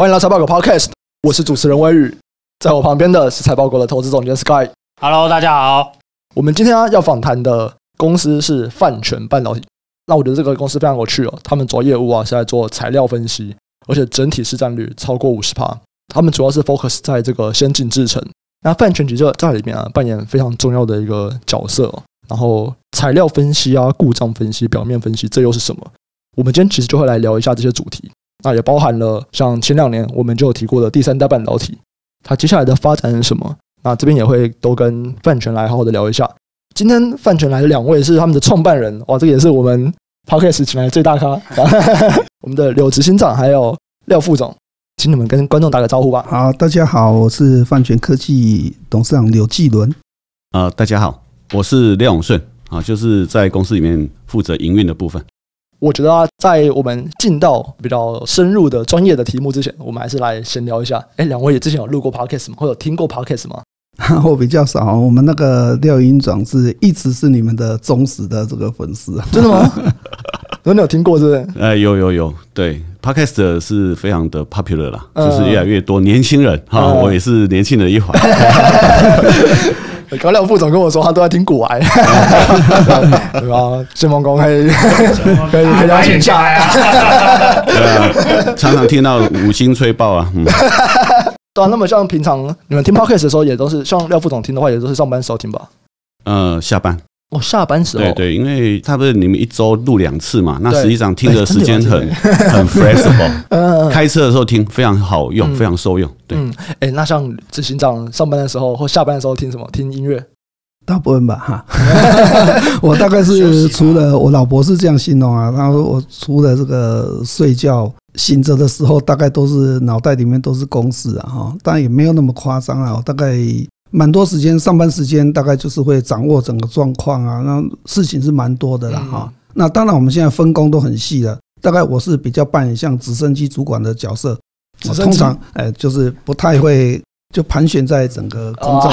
欢迎来财报狗 Podcast，我是主持人威宇，在我旁边的是财报狗的投资总监 Sky。Hello，大家好。我们今天要访谈的公司是泛全半导体。那我觉得这个公司非常有趣哦，他们主要业务啊是在做材料分析，而且整体市占率超过五十趴。他们主要是 focus 在这个先进制程。那泛全其实在里面啊扮演非常重要的一个角色。然后材料分析啊、故障分析、表面分析，这又是什么？我们今天其实就会来聊一下这些主题。那也包含了像前两年我们就有提过的第三代半导体，它接下来的发展是什么？那这边也会都跟范全来好好的聊一下。今天范全来的两位是他们的创办人，哇，这个也是我们 Podcast 请来的最大咖，我们的柳执行长还有廖副总，请你们跟观众打个招呼吧。好，大家好，我是范全科技董事长柳继伦。啊，大家好。我是廖永顺啊，就是在公司里面负责营运的部分。我觉得啊，在我们进到比较深入的专业的题目之前，我们还是来闲聊一下。哎，两位也之前有录过 podcast 吗？或者听过 podcast 吗？我比较少。我们那个廖英长是一直是你们的忠实的这个粉丝。真的吗？真的有听过是不是？哎，有有有，对 podcast 是非常的 popular 啦，就是越来越多年轻人哈，我也是年轻人一环。刚廖副总跟我说，他都在听古癌，对吧？先锋工可以可以可以邀请下来啊，对啊，常常听到五星吹爆啊，嗯，对啊。那么像平常你们听 Podcast 的时候，也都是像廖副总听的话，也都是上班时候听吧？嗯，下班。哦，下班时候对对，因为差不多你们一周录两次嘛，那实际上听的时间很 很 flexible，开车的时候听非常好用，非常受用。对，哎，那像执行长上班的时候或下班的时候听什么？听音乐？大部分吧，哈。我大概是除了我老婆是这样形容啊，她说我除了这个睡觉醒着的时候，大概都是脑袋里面都是公式啊，哈，但也没有那么夸张啊，我大概。蛮多时间，上班时间大概就是会掌握整个状况啊，那事情是蛮多的啦哈。那当然，我们现在分工都很细了。大概我是比较扮演像直升机主管的角色，我通常哎就是不太会就盘旋在整个空中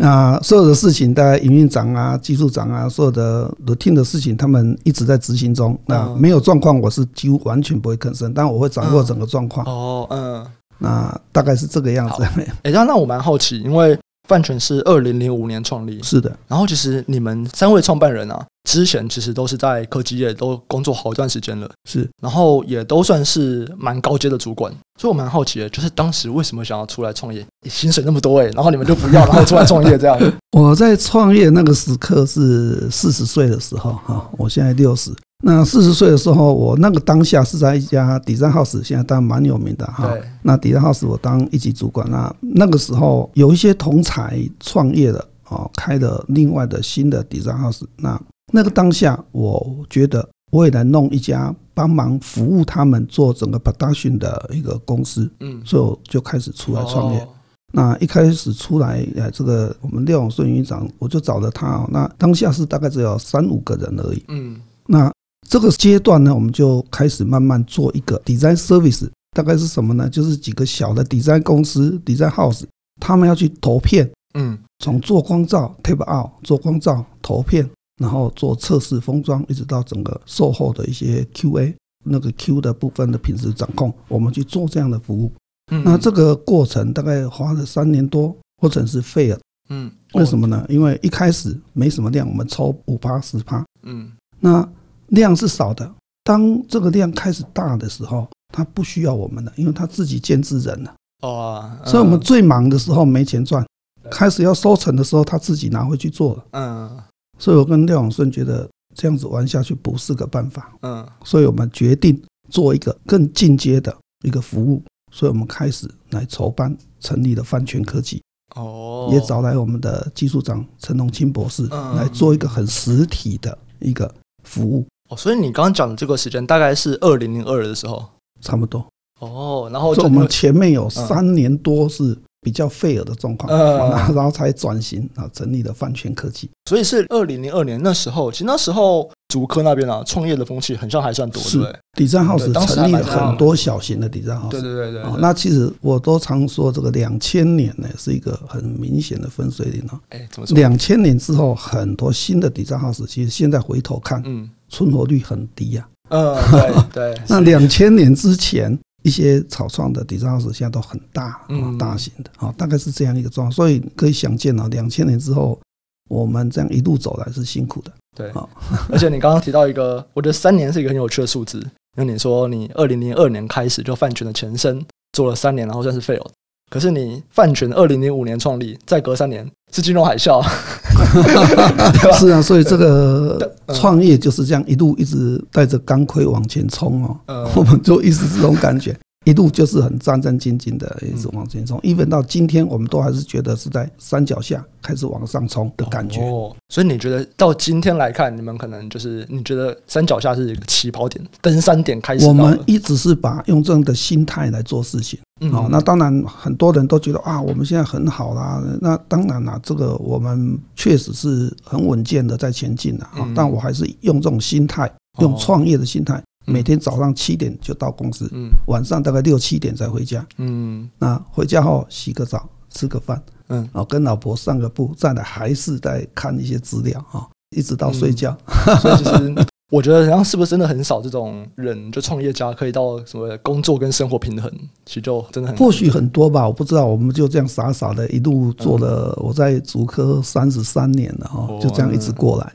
啊，所有的事情大概营运长啊、技术长啊，所有的 routine 的事情，他们一直在执行中。那没有状况，我是几乎完全不会吭声，但我会掌握整个状况。哦，嗯。那大概是这个样子。哎，那那我蛮好奇，因为泛全是二零零五年创立，是的。然后其实你们三位创办人啊，之前其实都是在科技业都工作好一段时间了，是。然后也都算是蛮高阶的主管，所以我蛮好奇的，就是当时为什么想要出来创业？薪水那么多哎，然后你们就不要，然后出来创业这样。我在创业那个时刻是四十岁的时候哈，我现在六十。那四十岁的时候，我那个当下是在一家 design house，现在当然蛮有名的哈。那 design house 我当一级主管，那那个时候有一些同才创业的哦，开了另外的新的 design house。那那个当下，我觉得我也来弄一家帮忙服务他们做整个 production 的一个公司，嗯，所以我就开始出来创业。那一开始出来，呃，这个我们廖永顺营长，我就找了他。那当下是大概只有三五个人而已，嗯，那。这个阶段呢，我们就开始慢慢做一个 design service，大概是什么呢？就是几个小的 design 公司、design house，他们要去投片，嗯，从做光照 tape out 做光照投片，然后做测试封装，一直到整个售后的一些 QA，那个 Q 的部分的品质掌控，我们去做这样的服务。嗯，那这个过程大概花了三年多，或者是 fail。嗯，为什么呢？因为一开始没什么量，我们抽五趴十趴。嗯，那。量是少的，当这个量开始大的时候，他不需要我们了，因为他自己兼职人了。哦，所以我们最忙的时候没钱赚，开始要收成的时候，他自己拿回去做了。嗯，所以我跟廖永顺觉得这样子玩下去不是个办法。嗯，所以我们决定做一个更进阶的一个服务，所以我们开始来筹办，成立了泛全科技。哦，也找来我们的技术长陈龙清博士来做一个很实体的一个服务。哦，所以你刚刚讲的这个时间大概是二零零二的时候，差不多。哦，然后就我们前面有三年多是比较费尔的状况，嗯，然后才转型啊，成立了饭圈科技。所以是二零零二年那时候，其实那时候竹科那边啊，创业的风气很像还算多，对不对？design house 成立了很多小型的 design house。对对对对。那其实我都常说，这个两千年呢是一个很明显的分水岭啊。哎，怎么说？两千年之后，很多新的 design house，其实现在回头看，嗯。存活率很低呀，嗯，对对。那两千年之前，一些草创的 design house 现在都很大，大型的啊，大概是这样一个状况。所以可以想见啊，两千年之后，我们这样一路走来是辛苦的。对啊，而且你刚刚提到一个，我觉得三年是一个很有趣的数字，因为你说你二零零二年开始就饭圈的前身做了三年，然后算是 fail。可是你饭圈二零零五年创立，再隔三年是金融海啸，是啊，所以这个创业就是这样一路一直带着钢盔往前冲哦，我们就一直这种感觉。一路就是很战战兢兢的一直往前冲，一直到今天，我们都还是觉得是在山脚下开始往上冲的感觉。哦，所以你觉得到今天来看，你们可能就是你觉得山脚下是一个起跑点，登山点开始。我们一直是把用这样的心态来做事情。哦，那当然很多人都觉得啊，我们现在很好啦。那当然啦，这个我们确实是很稳健的在前进了啊。但我还是用这种心态，用创业的心态。每天早上七点就到公司，嗯，晚上大概六七点才回家，嗯，那回家后洗个澡，吃个饭，嗯，然后跟老婆散个步，再来还是在看一些资料啊，一直到睡觉。嗯、所以其实我觉得，然后是不是真的很少这种人，就创业家可以到什么工作跟生活平衡，其实就真的很或许很多吧，我不知道。我们就这样傻傻的一路做了，我在足科三十三年了哈，就这样一直过来。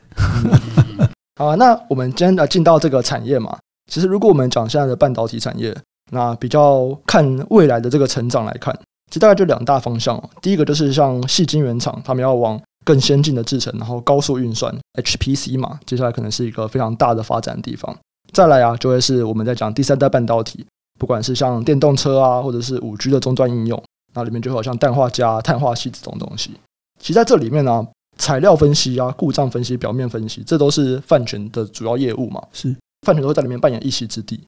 好，那我们今天要进到这个产业嘛。其实，如果我们讲现在的半导体产业，那比较看未来的这个成长来看，其实大概就两大方向。第一个就是像细晶圆厂，他们要往更先进的制程，然后高速运算 HPC 嘛，接下来可能是一个非常大的发展的地方。再来啊，就会是我们在讲第三代半导体，不管是像电动车啊，或者是五 G 的终端应用，那里面就会有像氮化镓、碳化矽这种东西。其实在这里面呢、啊，材料分析啊、故障分析、表面分析，这都是饭泉的主要业务嘛。是。饭泉都会在里面扮演一席之地，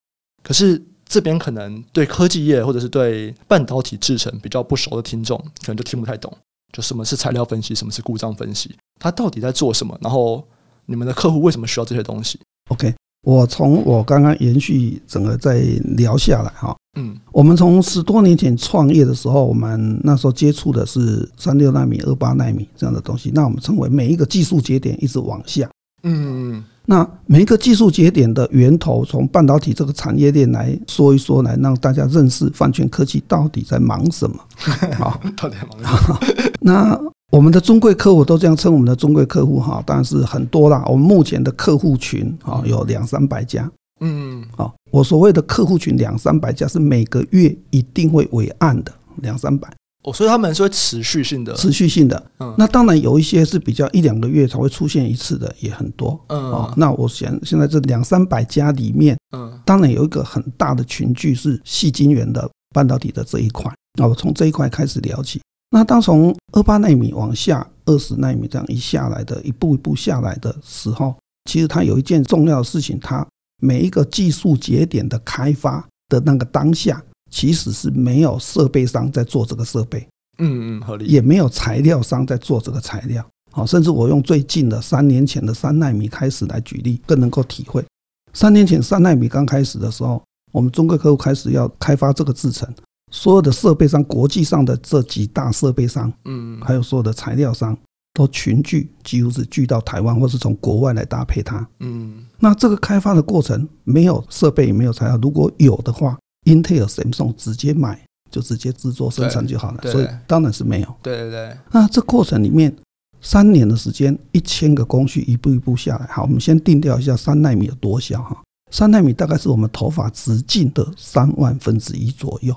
可是这边可能对科技业或者是对半导体制程比较不熟的听众，可能就听不太懂，就什么是材料分析，什么是故障分析，它到底在做什么？然后你们的客户为什么需要这些东西？OK，我从我刚刚延续整个再聊下来哈，嗯，我们从十多年前创业的时候，我们那时候接触的是三六纳米、二八纳米这样的东西，那我们称为每一个技术节点一直往下，嗯。那每一个技术节点的源头，从半导体这个产业链来说一说，来让大家认识饭泉科技到底在忙什么。好，到底在忙什么？那我们的尊贵客户都这样称我们的尊贵客户哈，当然是很多啦。我们目前的客户群啊，有两三百家。嗯，好，我所谓的客户群两三百家，是每个月一定会委案的两三百。哦，所以他们是会持续性的，持续性的。嗯，那当然有一些是比较一两个月才会出现一次的，也很多。嗯，哦，那我想现在这两三百家里面，嗯，当然有一个很大的群聚是细晶圆的半导体的这一块。那我从这一块开始聊起。那当从二八纳米往下二十纳米这样一下来的，一步一步下来的时候，其实它有一件重要的事情，它每一个技术节点的开发的那个当下。其实是没有设备商在做这个设备，嗯嗯，合理，也没有材料商在做这个材料。好，甚至我用最近的三年前的三纳米开始来举例，更能够体会。三年前三纳米刚开始的时候，我们中国客户开始要开发这个制程，所有的设备商，国际上的这几大设备商，嗯，还有所有的材料商都群聚，几乎是聚到台湾，或是从国外来搭配它。嗯，那这个开发的过程没有设备，也没有材料，如果有的话。Intel、Samsung 直接买就直接制作生产就好了，所以当然是没有。对对对。那这过程里面三年的时间，一千个工序一步一步下来。好，我们先定调一下三纳米有多小哈？三纳米大概是我们头发直径的三万分之一左右，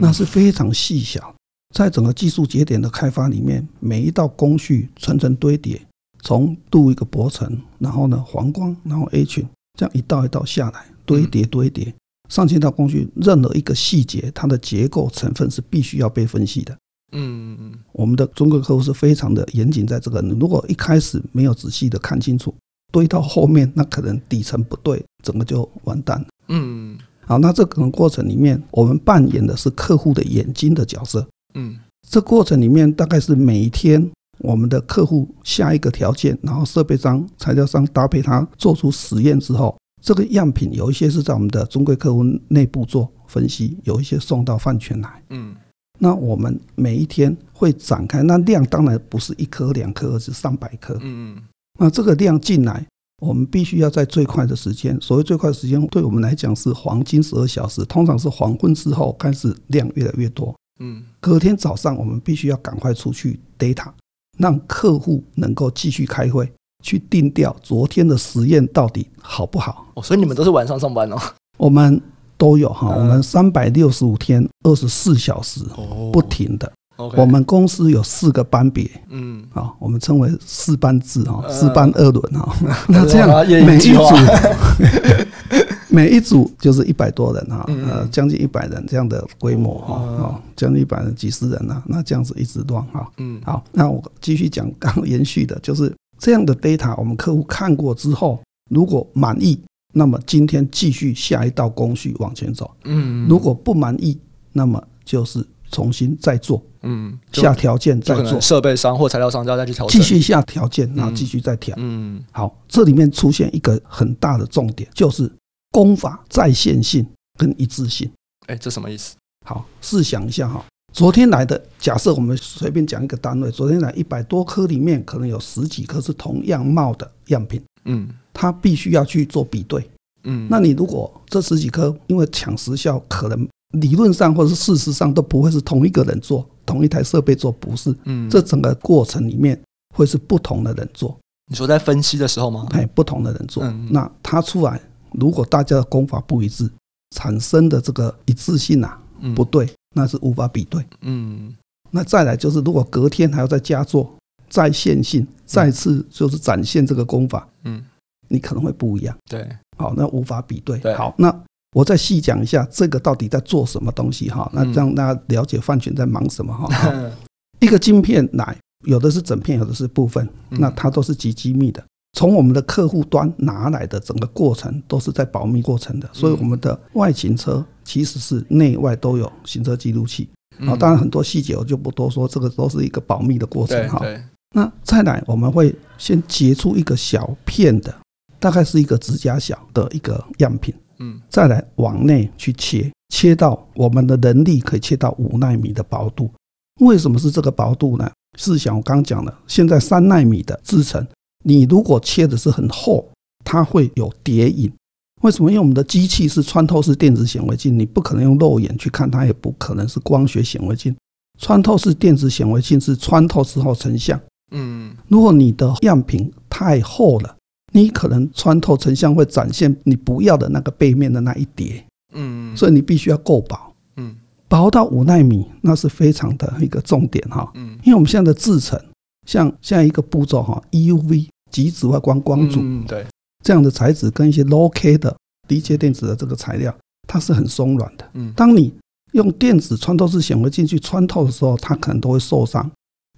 那是非常细小。在整个技术节点的开发里面，每一道工序层层堆叠，从镀一个薄层，然后呢黄光，然后 A 群，这样一道一道下来，堆叠堆叠。上千套工具，任何一个细节，它的结构成分是必须要被分析的。嗯嗯，我们的中国客户是非常的严谨，在这个，如果一开始没有仔细的看清楚，堆到后面，那可能底层不对，整个就完蛋了。嗯，好，那这个过程里面，我们扮演的是客户的眼睛的角色。嗯，这过程里面大概是每一天，我们的客户下一个条件，然后设备商、材料商搭配它做出实验之后。这个样品有一些是在我们的中贵客户内部做分析，有一些送到饭圈来。嗯，那我们每一天会展开，那量当然不是一颗两颗，而是上百颗。嗯嗯，那这个量进来，我们必须要在最快的时间，所谓最快的时间，对我们来讲是黄金十二小时，通常是黄昏之后开始量越来越多。嗯，隔天早上我们必须要赶快出去 data，让客户能够继续开会，去定调昨天的实验到底好不好。哦，所以你们都是晚上上班哦？我们都有哈，我们三百六十五天，二十四小时不停的。Okay, 我们公司有四个班别，嗯，好，我们称为四班制哈，四班二轮哈。那这样每一组，每一组就是一百多人哈，呃，将近一百人这样的规模哈，哦，将近一百人，几十人呐，那这样子一直乱哈。嗯，好，那我继续讲，刚延续的就是这样的 data，我们客户看过之后，如果满意，那么今天继续下一道工序往前走。嗯，如果不满意，那么就是。重新再做，嗯，下条件再做，设备商或材料商家再去调，继续下条件，然后继续再调，嗯，好，这里面出现一个很大的重点，就是工法在线性跟一致性。哎，这什么意思？好，试想一下哈，昨天来的，假设我们随便讲一个单位，昨天来一百多颗里面，可能有十几颗是同样貌的样品，嗯，他必须要去做比对，嗯，那你如果这十几颗因为抢时效，可能。理论上或者是事实上都不会是同一个人做，同一台设备做，不是。嗯，这整个过程里面会是不同的人做。你说在分析的时候吗？哎，不同的人做，嗯、那他出来，如果大家的功法不一致，产生的这个一致性啊不对，那是无法比对。嗯，那再来就是，如果隔天还要再加做再线性，再次就是展现这个功法，嗯，你可能会不一样。对，好，那无法比对。对，好，那。我再细讲一下这个到底在做什么东西哈，那让大家了解范全在忙什么哈。一个晶片来，有的是整片，有的是部分，那它都是极机密的。从我们的客户端拿来的整个过程都是在保密过程的，所以我们的外勤车其实是内外都有行车记录器啊。当然很多细节我就不多说，这个都是一个保密的过程哈。那再来，我们会先截出一个小片的，大概是一个指甲小的一个样品。嗯，再来往内去切，切到我们的能力可以切到五纳米的薄度。为什么是这个薄度呢？是想我刚刚讲了，现在三纳米的制程，你如果切的是很厚，它会有叠影。为什么？因为我们的机器是穿透式电子显微镜，你不可能用肉眼去看它，也不可能是光学显微镜。穿透式电子显微镜是穿透之后成像。嗯，如果你的样品太厚了。你可能穿透成像会展现你不要的那个背面的那一叠，嗯，所以你必须要够薄，嗯，薄到五纳米，那是非常的一个重点哈，嗯，因为我们现在的制程，像现在一个步骤哈，EUV 极紫外光光阻，对，这样的材质跟一些 low K 的低阶电子的这个材料，它是很松软的，嗯，当你用电子穿透式显微镜去穿透的时候，它可能都会受伤，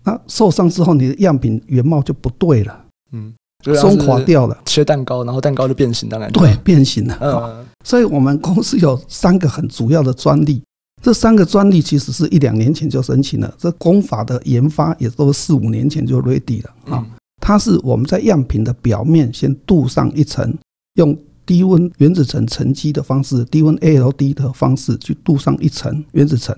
那受伤之后，你的样品原貌就不对了，嗯。松垮掉了，切蛋糕，然后蛋糕就变形，当然。对，变形了。嗯，所以我们公司有三个很主要的专利，这三个专利其实是一两年前就申请了，这工法的研发也都四五年前就 ready 了。啊。它是我们在样品的表面先镀上一层，用低温原子层沉积的方式，低温 ALD 的方式去镀上一层原子层，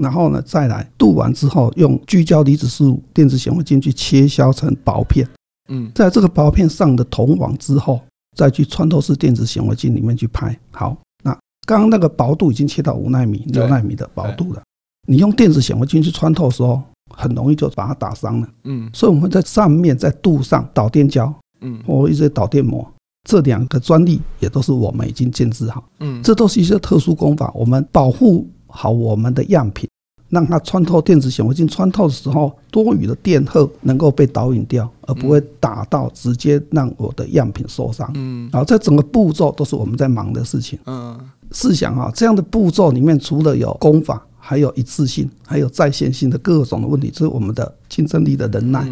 然后呢再来镀完之后，用聚焦离子束电子显微镜去切削成薄片。嗯，在这个薄片上的铜网之后，再去穿透式电子显微镜里面去拍。好，那刚刚那个薄度已经切到五纳米、六纳米的薄度了。你用电子显微镜去穿透的时候，很容易就把它打伤了。嗯，所以我们在上面在镀上导电胶，嗯，或一些导电膜，这两个专利也都是我们已经建制好。嗯，这都是一些特殊工法，我们保护好我们的样品。让它穿透电子显微镜穿透的时候，多余的电荷能够被导引掉，而不会打到直接让我的样品受伤。嗯，然后这整个步骤都是我们在忙的事情。嗯，试想啊，这样的步骤里面除了有工法，还有一致性，还有在线性的各种的问题，这是我们的竞争力的能耐。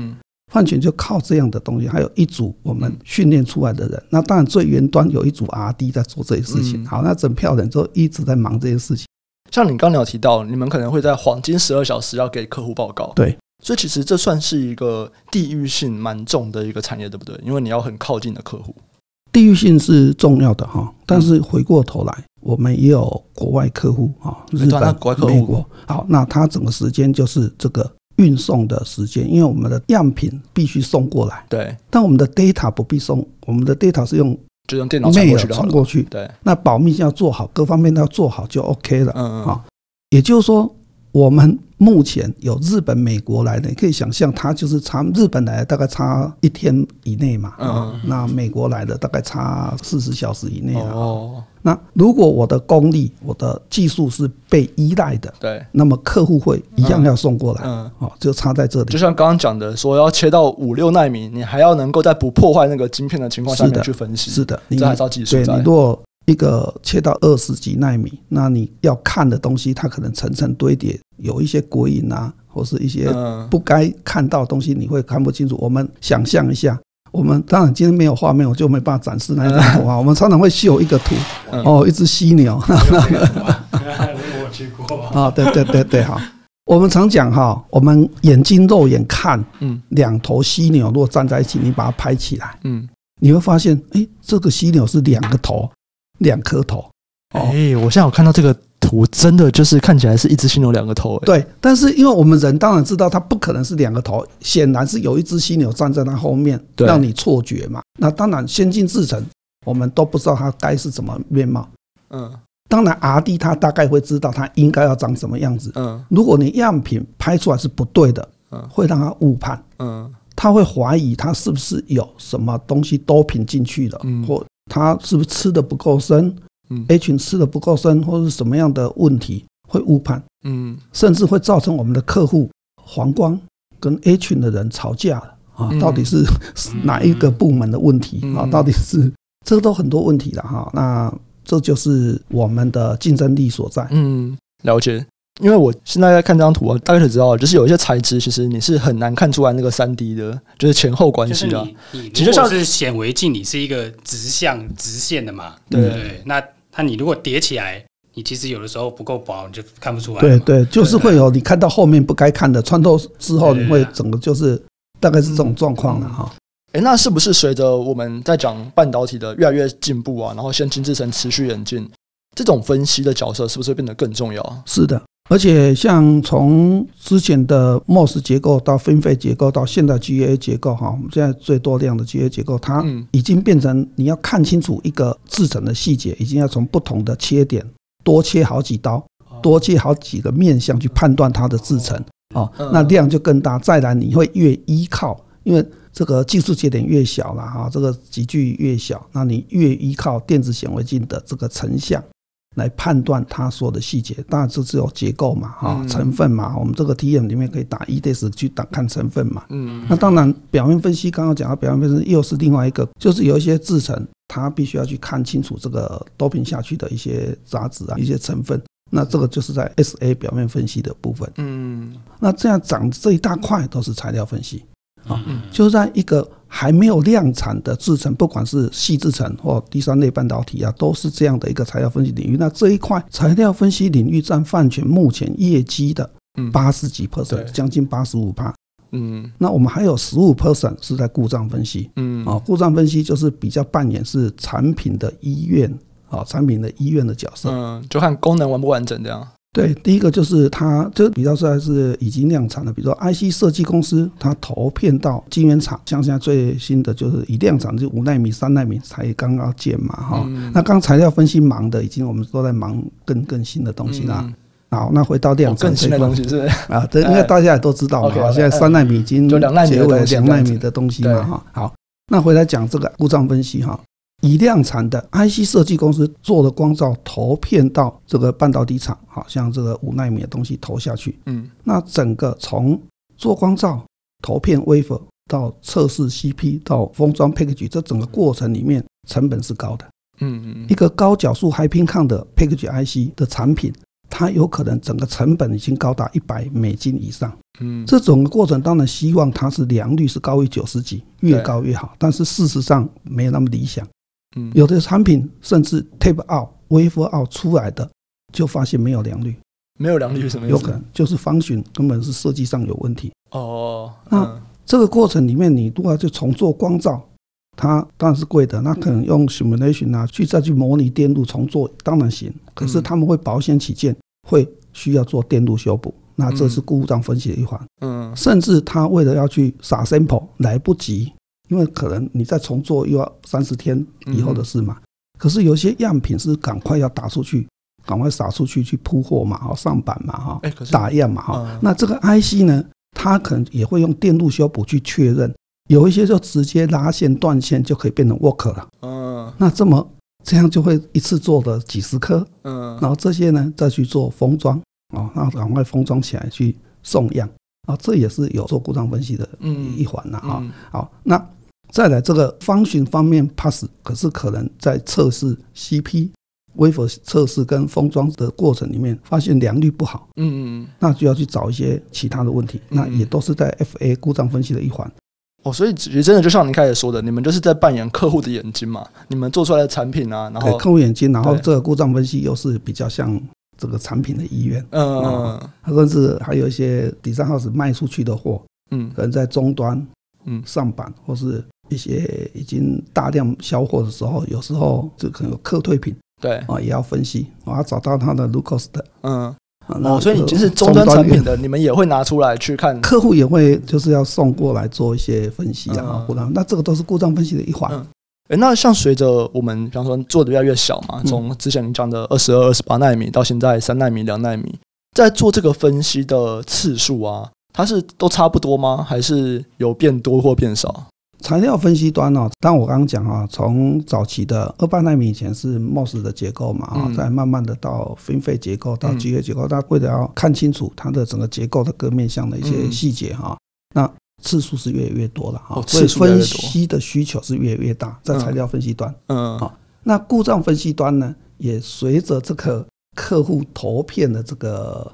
泛全就靠这样的东西，还有一组我们训练出来的人。那当然最源端有一组 R&D 在做这些事情。好，那整票人就一直在忙这些事情。像你刚刚有提到，你们可能会在黄金十二小时要给客户报告，对，所以其实这算是一个地域性蛮重的一个产业，对不对？因为你要很靠近的客户，地域性是重要的哈。但是回过头来，我们也有国外客户啊，日本、美国。好，那它整个时间就是这个运送的时间，因为我们的样品必须送过来。对，但我们的 data 不必送，我们的 data 是用就用电脑传过去传过去。对，那保密性要做好，各方面都要做好就 OK 了。嗯嗯。啊，也就是说。我们目前有日本、美国来的，你可以想象，它就是差日本来的大概差一天以内嘛，嗯，那美国来的大概差四十小时以内哦，那如果我的功力、我的技术是被依赖的，对，那么客户会一样要送过来，嗯，哦，就差在这里。就像刚刚讲的，说要切到五六纳米，你还要能够在不破坏那个晶片的情况下面去分析，是的，这还是要技术。对，你如果一个切到二十几纳米，那你要看的东西，它可能层层堆叠，有一些鬼影啊，或是一些不该看到的东西，你会看不清楚。我们想象一下，我们当然今天没有画面，我就没办法展示那一张图啊。我们常常会秀一个图，哦，一只犀牛。我去过啊，对对对对，好。我们常讲哈，我们眼睛肉眼看，嗯，两头犀牛如果站在一起，你把它拍起来，嗯，你会发现，哎，这个犀牛是两个头。两颗头，哎、欸，我现在有看到这个图，真的就是看起来是一只犀牛两个头。对，但是因为我们人当然知道它不可能是两个头，显然是有一只犀牛站在它后面，让你错觉嘛。那当然，先进制程我们都不知道它该是什么面貌。嗯，当然 RD 它大概会知道它应该要长什么样子。嗯，如果你样品拍出来是不对的，嗯，会让他误判。嗯，他会怀疑它是不是有什么东西都品进去了，嗯，或。他是不是吃的不够深？嗯，A 群吃的不够深，或者是什么样的问题会误判？嗯，甚至会造成我们的客户黄光跟 A 群的人吵架啊，到底是哪一个部门的问题啊？到底是这个都很多问题了哈。那这就是我们的竞争力所在。嗯，了解。因为我现在在看这张图啊，大概就知道，就是有一些材质，其实你是很难看出来那个三 D 的，就是前后关系啊。其实像是显微镜，你是一个直向直线的嘛？对不对。那它你如果叠起来，你其实有的时候不够薄，你就看不出来。对对，就是会有你看到后面不该看的，穿透之后你会整个就是大概是这种状况了哈。哎，那是不是随着我们在讲半导体的越来越进步啊，然后先进制程持续演进，这种分析的角色是不是会变得更重要？是的。而且，像从之前的 MOS 结构到 FinFET 结构到现在 GAA 结构，哈，我们现在最多量的 GAA 结构，它已经变成你要看清楚一个制成的细节，已经要从不同的切点多切好几刀，多切好几个面向去判断它的制成，哦，那量就更大。再来，你会越依靠，因为这个技术节点越小了，哈，这个集距越小，那你越依靠电子显微镜的这个成像。来判断它说的细节，当然这只有结构嘛，哈，成分嘛，我们这个 TM 里面可以打 EDS 去打看成分嘛，嗯，那当然表面分析刚刚讲到表面分析又是另外一个，就是有一些制成，它必须要去看清楚这个 doping 下去的一些杂质啊，一些成分，那这个就是在 SA 表面分析的部分，嗯，那这样长这一大块都是材料分析。啊，就是在一个还没有量产的制程，不管是细制程或第三类半导体啊，都是这样的一个材料分析领域。那这一块材料分析领域占泛全目前业绩的八十几 percent，将近八十五趴。嗯，那我们还有十五 percent 是在故障分析。嗯，啊，故障分析就是比较扮演是产品的医院啊，产品的医院的角色。嗯，就看功能完不完整这样。对，第一个就是它，就比较说还是已经量产的，比如说 IC 设计公司，它投片到晶圆厂，像现在最新的就是已量产，就五纳米、三纳米才刚刚建嘛，哈。那刚材料分析忙的，已经我们都在忙更更新的东西啦。好，那回到量产更新的东西是啊，这应该大家也都知道嘛。现在三纳米已经结尾两纳米的东西嘛，哈。好，那回来讲这个故障分析哈。已量产的 IC 设计公司做的光照投片到这个半导体厂，好像这个五纳米的东西投下去，嗯，那整个从做光照、投片 wafer 到测试 CP 到封装 package，这整个过程里面成本是高的，嗯嗯，一个高角数 High Pin Count 的 package IC 的产品，它有可能整个成本已经高达一百美金以上，嗯，这种过程当然希望它是良率是高于九十几，越高越好，但是事实上没有那么理想。嗯，有的产品甚至 tape out、wafer out 出来的，就发现没有良率。没有良率是什么意思？有可能就是 function 根本是设计上有问题。哦，那这个过程里面，你如果要去重做光照，它当然是贵的。那可能用 simulation 啊，去再去模拟电路重做，当然行。可是他们会保险起见，会需要做电路修补。那这是故障分析的一环。嗯，甚至他为了要去撒 sample 来不及，因为可能你再重做又要三十天以后的事嘛。可是有些样品是赶快要打出去，赶快撒出去去铺货嘛，哈，上板嘛，哈，打样嘛，哈。那这个 IC 呢，它可能也会用电路修补去确认，有一些就直接拉线断线就可以变成 work 了。嗯，那这么这样就会一次做的几十颗，嗯，然后这些呢再去做封装，啊，那赶快封装起来去送样，啊，这也是有做故障分析的一环了，哈。好，那。再来这个方寻方面 pass，可是可能在测试 CP wafer 测试跟封装的过程里面，发现良率不好，嗯嗯，那就要去找一些其他的问题，那也都是在 FA 故障分析的一环。哦，所以其实真的就像您开始说的，你们就是在扮演客户的眼睛嘛，你们做出来的产品啊，然后客户眼睛，然后这个故障分析又是比较像这个产品的医院，嗯嗯，甚至还有一些 design house 卖出去的货，嗯，可能在终端，嗯，上板或是。一些已经大量销货的时候，有时候就可能有客退品，对。啊，也要分析，我要找到它的 low cost 的，嗯，哦，所以你其实终端产品的，你们也会拿出来去看，客户也会就是要送过来做一些分析啊，故障，那这个都是故障分析的一环。哎，那像随着我们比方说做的越来越小嘛，从之前你讲的二十二、二十八纳米到现在三纳米、两纳米，在做这个分析的次数啊，它是都差不多吗？还是有变多或变少？材料分析端哦，但我刚刚讲啊，从早期的二八纳米以前是 MOS 的结构嘛啊，再慢慢的到 FinFET 结构到 GA 结构，它为了要看清楚它的整个结构的各面向的一些细节哈，那次数是越来越多了哈，所以分析的需求是越来越大，在材料分析端，嗯，好，那故障分析端呢，也随着这个客户投片的这个。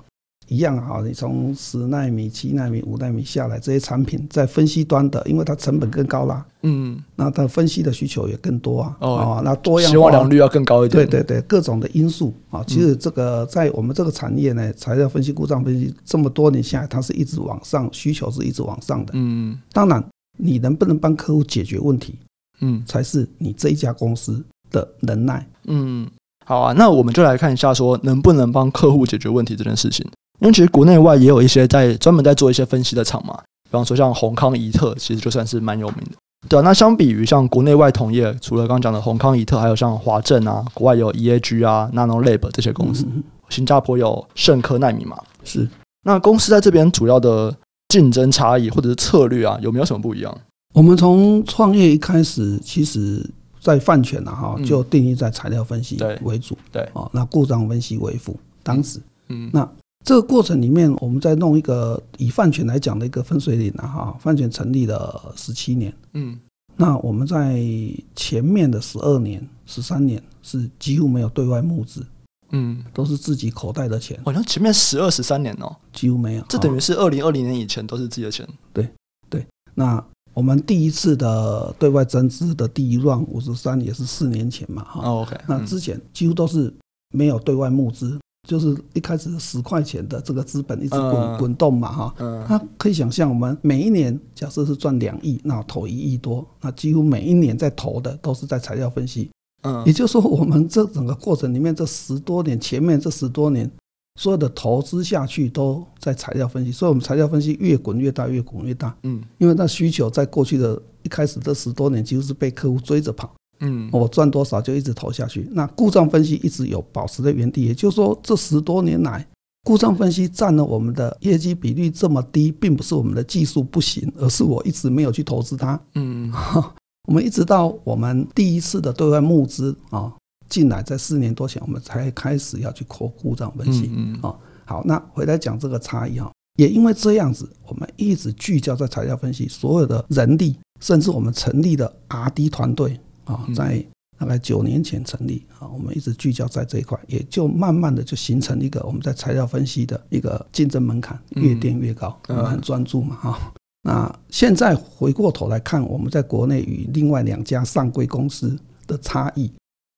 一样啊，你从十纳米、七纳米、五纳米下来，这些产品在分析端的，因为它成本更高啦，嗯，那它分析的需求也更多啊，哦，那多样化，希望良率要更高一点，对对对，各种的因素啊，其实这个在我们这个产业呢，材料分析、故障分析这么多年下来，它是一直往上，需求是一直往上的，嗯，当然你能不能帮客户解决问题，嗯，才是你这一家公司的能耐，嗯，好啊，那我们就来看一下，说能不能帮客户解决问题这件事情。因为其实国内外也有一些在专门在做一些分析的厂嘛，比方说像宏康仪特，其实就算是蛮有名的。对啊，那相比于像国内外同业，除了刚刚讲的宏康仪特，还有像华正啊，国外有 EAG 啊、Nano Lab 这些公司，新加坡有盛科奈米嘛。是，那公司在这边主要的竞争差异或者是策略啊，有没有什么不一样？我们从创业一开始，其实在泛全啊哈，就定义在材料分析为主，对啊，那故障分析为辅。当时，嗯，那。这个过程里面，我们在弄一个以泛全来讲的一个分水岭啊，哈，泛全成立了十七年，嗯，那我们在前面的十二年、十三年是几乎没有对外募资，嗯，都是自己口袋的钱。好像前面十二、十三年哦，几乎没有，这等于是二零二零年以前都是自己的钱。对对，那我们第一次的对外增资的第一 round 五十三也是四年前嘛，哈，OK，那之前几乎都是没有对外募资。就是一开始十块钱的这个资本一直滚滚动嘛哈，那可以想象我们每一年假设是赚两亿，那投一亿多，那几乎每一年在投的都是在材料分析，嗯，也就是说我们这整个过程里面这十多年前面这十多年所有的投资下去都在材料分析，所以我们材料分析越滚越大，越滚越大，嗯，因为那需求在过去的一开始这十多年几乎是被客户追着跑。嗯，我赚多少就一直投下去。那故障分析一直有保持在原地，也就是说，这十多年来，故障分析占了我们的业绩比率这么低，并不是我们的技术不行，而是我一直没有去投资它。嗯，我们一直到我们第一次的对外募资啊进来，在四年多前，我们才开始要去扩故障分析。嗯啊。好，那回来讲这个差异哈，也因为这样子，我们一直聚焦在材料分析，所有的人力，甚至我们成立的 R&D 团队。啊，在大概九年前成立啊，我们一直聚焦在这一块，也就慢慢的就形成一个我们在材料分析的一个竞争门槛越垫越高，我们很专注嘛哈。那现在回过头来看，我们在国内与另外两家上柜公司的差异，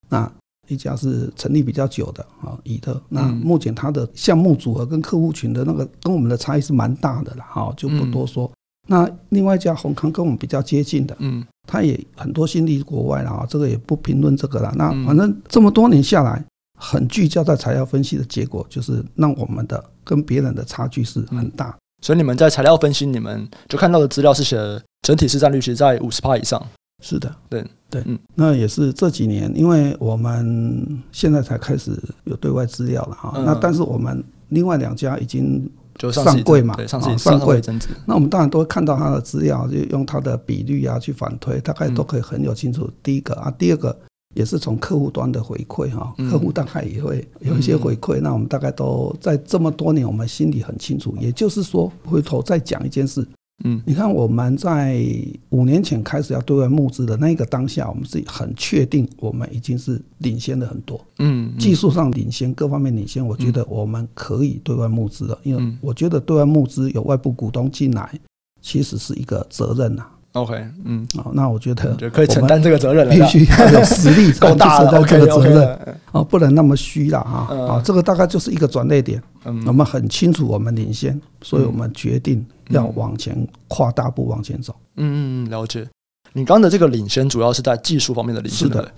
那一家是成立比较久的啊，以特，那目前它的项目组合跟客户群的那个跟我们的差异是蛮大的了哈，就不多说。那另外一家宏康跟我们比较接近的，嗯，他也很多心力国外了啊，这个也不评论这个了。那反正这么多年下来，很聚焦在材料分析的结果，就是让我们的跟别人的差距是很大。所以你们在材料分析，你们就看到的资料是写整体市占率其实在五十趴以上。是的，对对，嗯，那也是这几年，因为我们现在才开始有对外资料了哈。嗯、那但是我们另外两家已经就上柜嘛，上柜上柜，那我们当然都会看到他的资料，就用他的比率啊去反推，大概都可以很有清楚。嗯、第一个啊，第二个。也是从客户端的回馈哈，客户大概也会有一些回馈，那我们大概都在这么多年，我们心里很清楚。也就是说，回头再讲一件事，嗯，你看我们在五年前开始要对外募资的那个当下，我们自己很确定，我们已经是领先了很多，嗯，技术上领先，各方面领先，我觉得我们可以对外募资了，因为我觉得对外募资有外部股东进来，其实是一个责任呐。OK，嗯，好，那我觉得可以承担这个责任了，必须要有实力 够大的这个责任哦，不能那么虚了哈。啊，这个大概就是一个转捩点。嗯，我们很清楚我们领先，所以我们决定要往前跨大步往前走。嗯嗯嗯，了解。你刚刚的这个领先主要是在技术方面的领先，是的。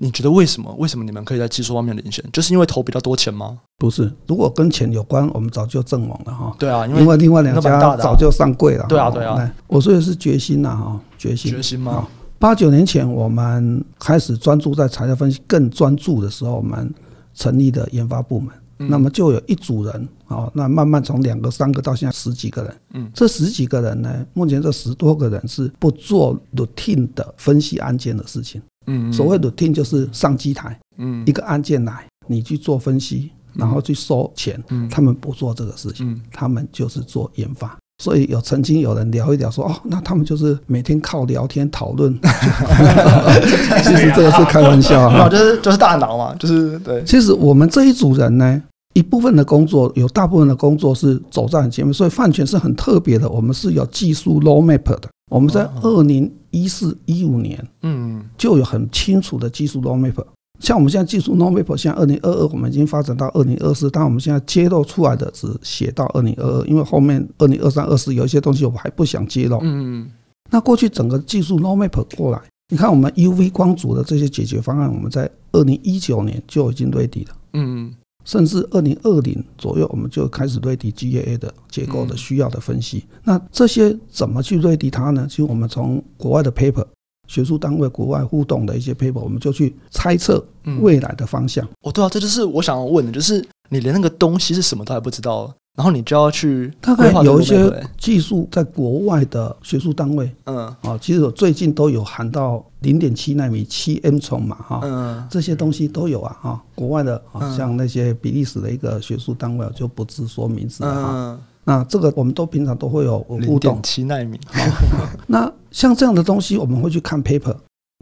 你觉得为什么？为什么你们可以在技术方面领先？就是因为投比较多钱吗？不是，如果跟钱有关，我们早就阵亡了哈。对啊，因为，另外两家早就上柜了。对啊，对啊。我说的是决心呐哈，决心。决心吗？八九年前我们开始专注在材料分析，更专注的时候，我们成立的研发部门，嗯、那么就有一组人啊，那慢慢从两个、三个到现在十几个人。嗯，这十几个人呢，目前这十多个人是不做 routine 的分析案件的事情。嗯，所谓的听就是上机台，嗯，一个案件来，你去做分析，然后去收钱，嗯，他们不做这个事情，他们就是做研发。所以有曾经有人聊一聊说，哦，那他们就是每天靠聊天讨论，其实这个是开玩笑啊，就是就是大脑嘛，就是对。其实我们这一组人呢，一部分的工作有大部分的工作是走在很前面，所以泛权是很特别的，我们是有技术 roadmap 的。我们在二零一四一五年，嗯，就有很清楚的技术 roadmap。像我们现在技术 roadmap，现在二零二二，我们已经发展到二零二四，但我们现在揭露出来的只写到二零二二，因为后面二零二三、二四有一些东西我们还不想揭露。嗯，那过去整个技术 roadmap 过来，你看我们 UV 光阻的这些解决方案，我们在二零一九年就已经 ready 了。嗯。甚至二零二零左右，我们就开始对提 GAA 的结构的需要的分析。那这些怎么去对底它呢？其实我们从国外的 paper、学术单位、国外互动的一些 paper，我们就去猜测未来的方向。哦，对啊，这就是我想要问的，就是你连那个东西是什么都还不知道。然后你就要去，大概有一些技术在国外的学术单位，嗯，啊，其实我最近都有喊到零点七纳米、七 M 冲嘛，哈，嗯，这些东西都有啊，哈，国外的，像那些比利时的一个学术单位，就不自说名字了哈。那这个我们都平常都会有互动，七纳米。那像这样的东西，我们会去看 paper，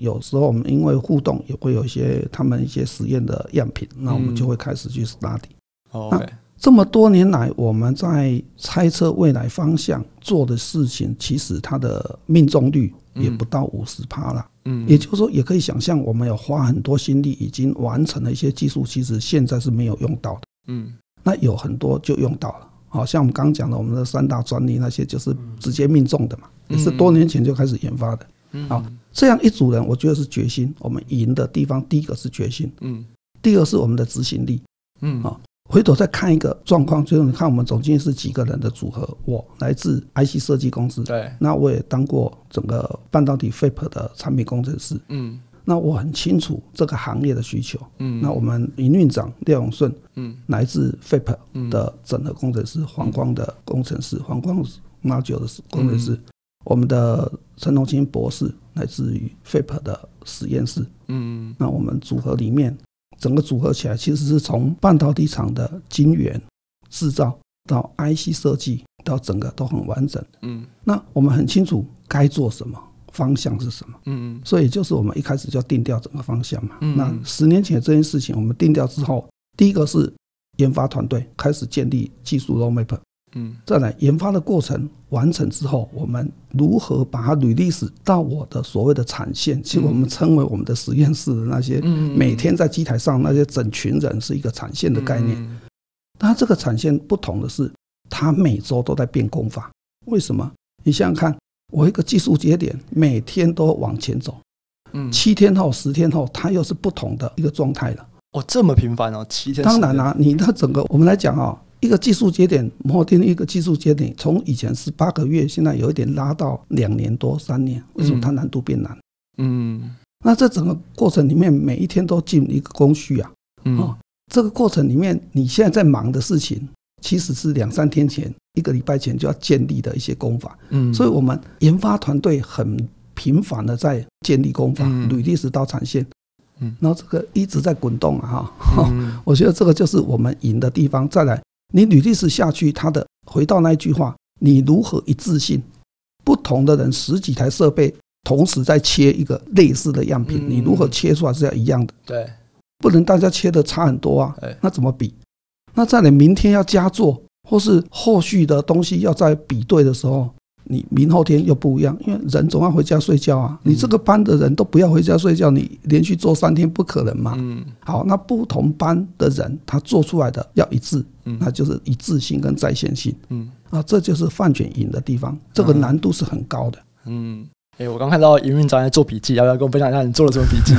有时候我们因为互动也会有一些他们一些实验的样品，那我们就会开始去 study。这么多年来，我们在猜测未来方向做的事情，其实它的命中率也不到五十趴了。嗯，也就是说，也可以想象，我们有花很多心力，已经完成了一些技术，其实现在是没有用到的。嗯，那有很多就用到了。好像我们刚讲的，我们的三大专利那些，就是直接命中的嘛，也是多年前就开始研发的。嗯，好，这样一组人，我觉得是决心。我们赢的地方，第一个是决心。嗯，第二是我们的执行力。嗯，好。回头再看一个状况，就是你看我们总经理是几个人的组合，我来自 IC 设计公司，对，那我也当过整个半导体 FAB 的产品工程师，嗯，那我很清楚这个行业的需求，嗯，那我们营运长廖永顺，嗯，来自 FAB 的整合工程师，黄光的工程师，黄光 Module 的工程师，我们的陈龙清博士来自于 FAB 的实验室，嗯，那我们组合里面。整个组合起来，其实是从半导体厂的晶圆制造到 IC 设计，到整个都很完整。嗯，那我们很清楚该做什么，方向是什么。嗯嗯，所以就是我们一开始就定掉整个方向嘛。嗯，那十年前这件事情我们定掉之后，第一个是研发团队开始建立技术 roadmap。嗯，再来研发的过程完成之后，我们如何把它 release 到我的所谓的产线？其实我们称为我们的实验室的那些，每天在机台上那些整群人是一个产线的概念。那这个产线不同的是，它每周都在变工法。为什么？你想想看，我一个技术节点每天都往前走，嗯，七天后、十天后，它又是不同的一个状态了。哦，这么频繁哦，七天。当然啦、啊，你那整个我们来讲哦，一个技术节点，摩天一个技术节点，从以前是八个月，现在有一点拉到两年多三年，为什么它难度变难？嗯，那这整个过程里面，每一天都进一个工序啊。嗯，哦，这个过程里面，你现在在忙的事情，其实是两三天前、一个礼拜前就要建立的一些功法。嗯，所以我们研发团队很频繁的在建立功法，履历石到产线。嗯，然后这个一直在滚动啊，哈，我觉得这个就是我们赢的地方。再来，你履历史下去，他的回到那一句话，你如何一致性？不同的人十几台设备同时在切一个类似的样品，你如何切出来是要一样的？对，不能大家切的差很多啊，那怎么比？那在你明天要加做，或是后续的东西要在比对的时候。你明后天又不一样，因为人总要回家睡觉啊。你这个班的人都不要回家睡觉，你连续做三天不可能嘛。嗯。好，那不同班的人他做出来的要一致，那就是一致性跟在线性。嗯。啊，这就是范卷赢的地方，这个难度是很高的。嗯。哎，我刚看到营运长在做笔记，要不要跟我分享一下你做了什么笔记？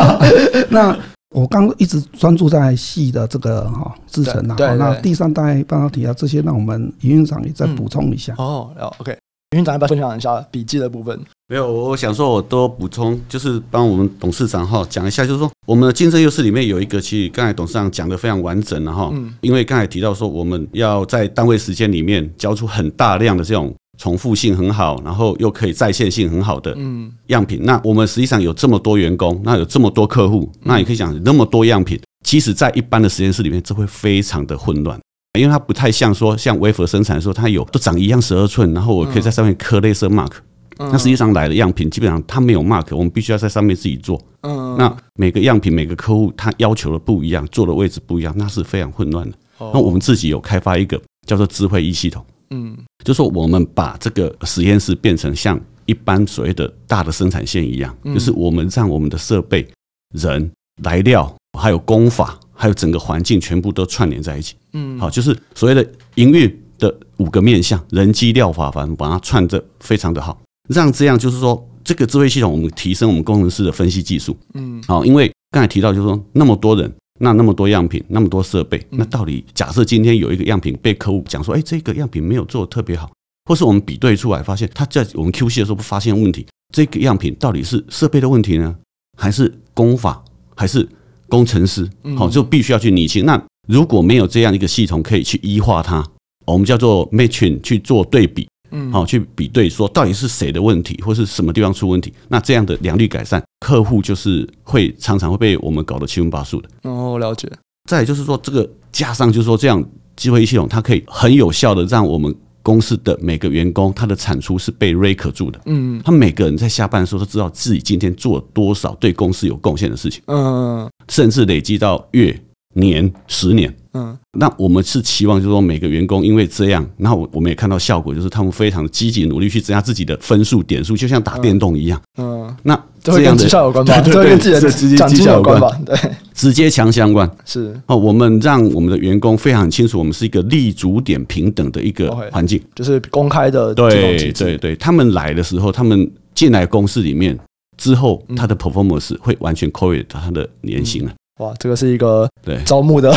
那我刚一直专注在细的这个哈制程啊。好，那第三代半导体啊这些，让我们营运长也再补充一下。哦，好，OK。营运长要不要分享一下笔记的部分？没有，我想说，我多补充，就是帮我们董事长哈讲一下，就是说我们的竞争优势里面有一个，其实刚才董事长讲的非常完整了哈。嗯。因为刚才提到说，我们要在单位时间里面交出很大量的这种重复性很好，然后又可以在线性很好的嗯样品。那我们实际上有这么多员工，那有这么多客户，那也可以讲那么多样品，其实在一般的实验室里面，这会非常的混乱。因为它不太像说像 wafer 生产的时候，它有都长一样十二寸，然后我可以在上面刻 laser mark。那实际上来的样品基本上它没有 mark，我们必须要在上面自己做。那每个样品每个客户他要求的不一样，做的位置不一样，那是非常混乱的。那我们自己有开发一个叫做智慧一系统，嗯，就说我们把这个实验室变成像一般所谓的大的生产线一样，就是我们让我们的设备、人、来料还有工法。还有整个环境全部都串联在一起，嗯，好，就是所谓的营运的五个面向，人机料法，反正把它串的非常的好，让这样就是说，这个智慧系统我们提升我们工程师的分析技术，嗯，好，因为刚才提到就是说那么多人，那那么多样品，那么多设备，那到底假设今天有一个样品被客户讲说，哎，这个样品没有做得特别好，或是我们比对出来发现他在我们 QC 的时候不发现问题，这个样品到底是设备的问题呢，还是工法，还是？工程师，好，就必须要去拟清。那如果没有这样一个系统可以去医化它，我们叫做 matching 去做对比，嗯，好，去比对说到底是谁的问题，或是什么地方出问题。那这样的良率改善，客户就是会常常会被我们搞得七荤八素的。哦，了解。再就是说，这个加上就是说，这样机会系统，它可以很有效的让我们。公司的每个员工，他的产出是被 record 住的。嗯，他每个人在下班的时候都知道自己今天做了多少对公司有贡献的事情。嗯，甚至累积到月、年、十年。嗯，那我们是期望，就是说每个员工因为这样，那我我们也看到效果，就是他们非常的积极努力去增加自己的分数点数，就像打电动一样。嗯，那这样的绩效有关吧？对对对，跟自己的奖金有关吧？对，直接强相关。是哦，我们让我们的员工非常清楚，我们是一个立足点平等的一个环境，就是公开的。对对对，他们来的时候，他们进来公司里面之后，他的 performance 会完全 correlate 他的年薪了。哇，这个是一个对招募的，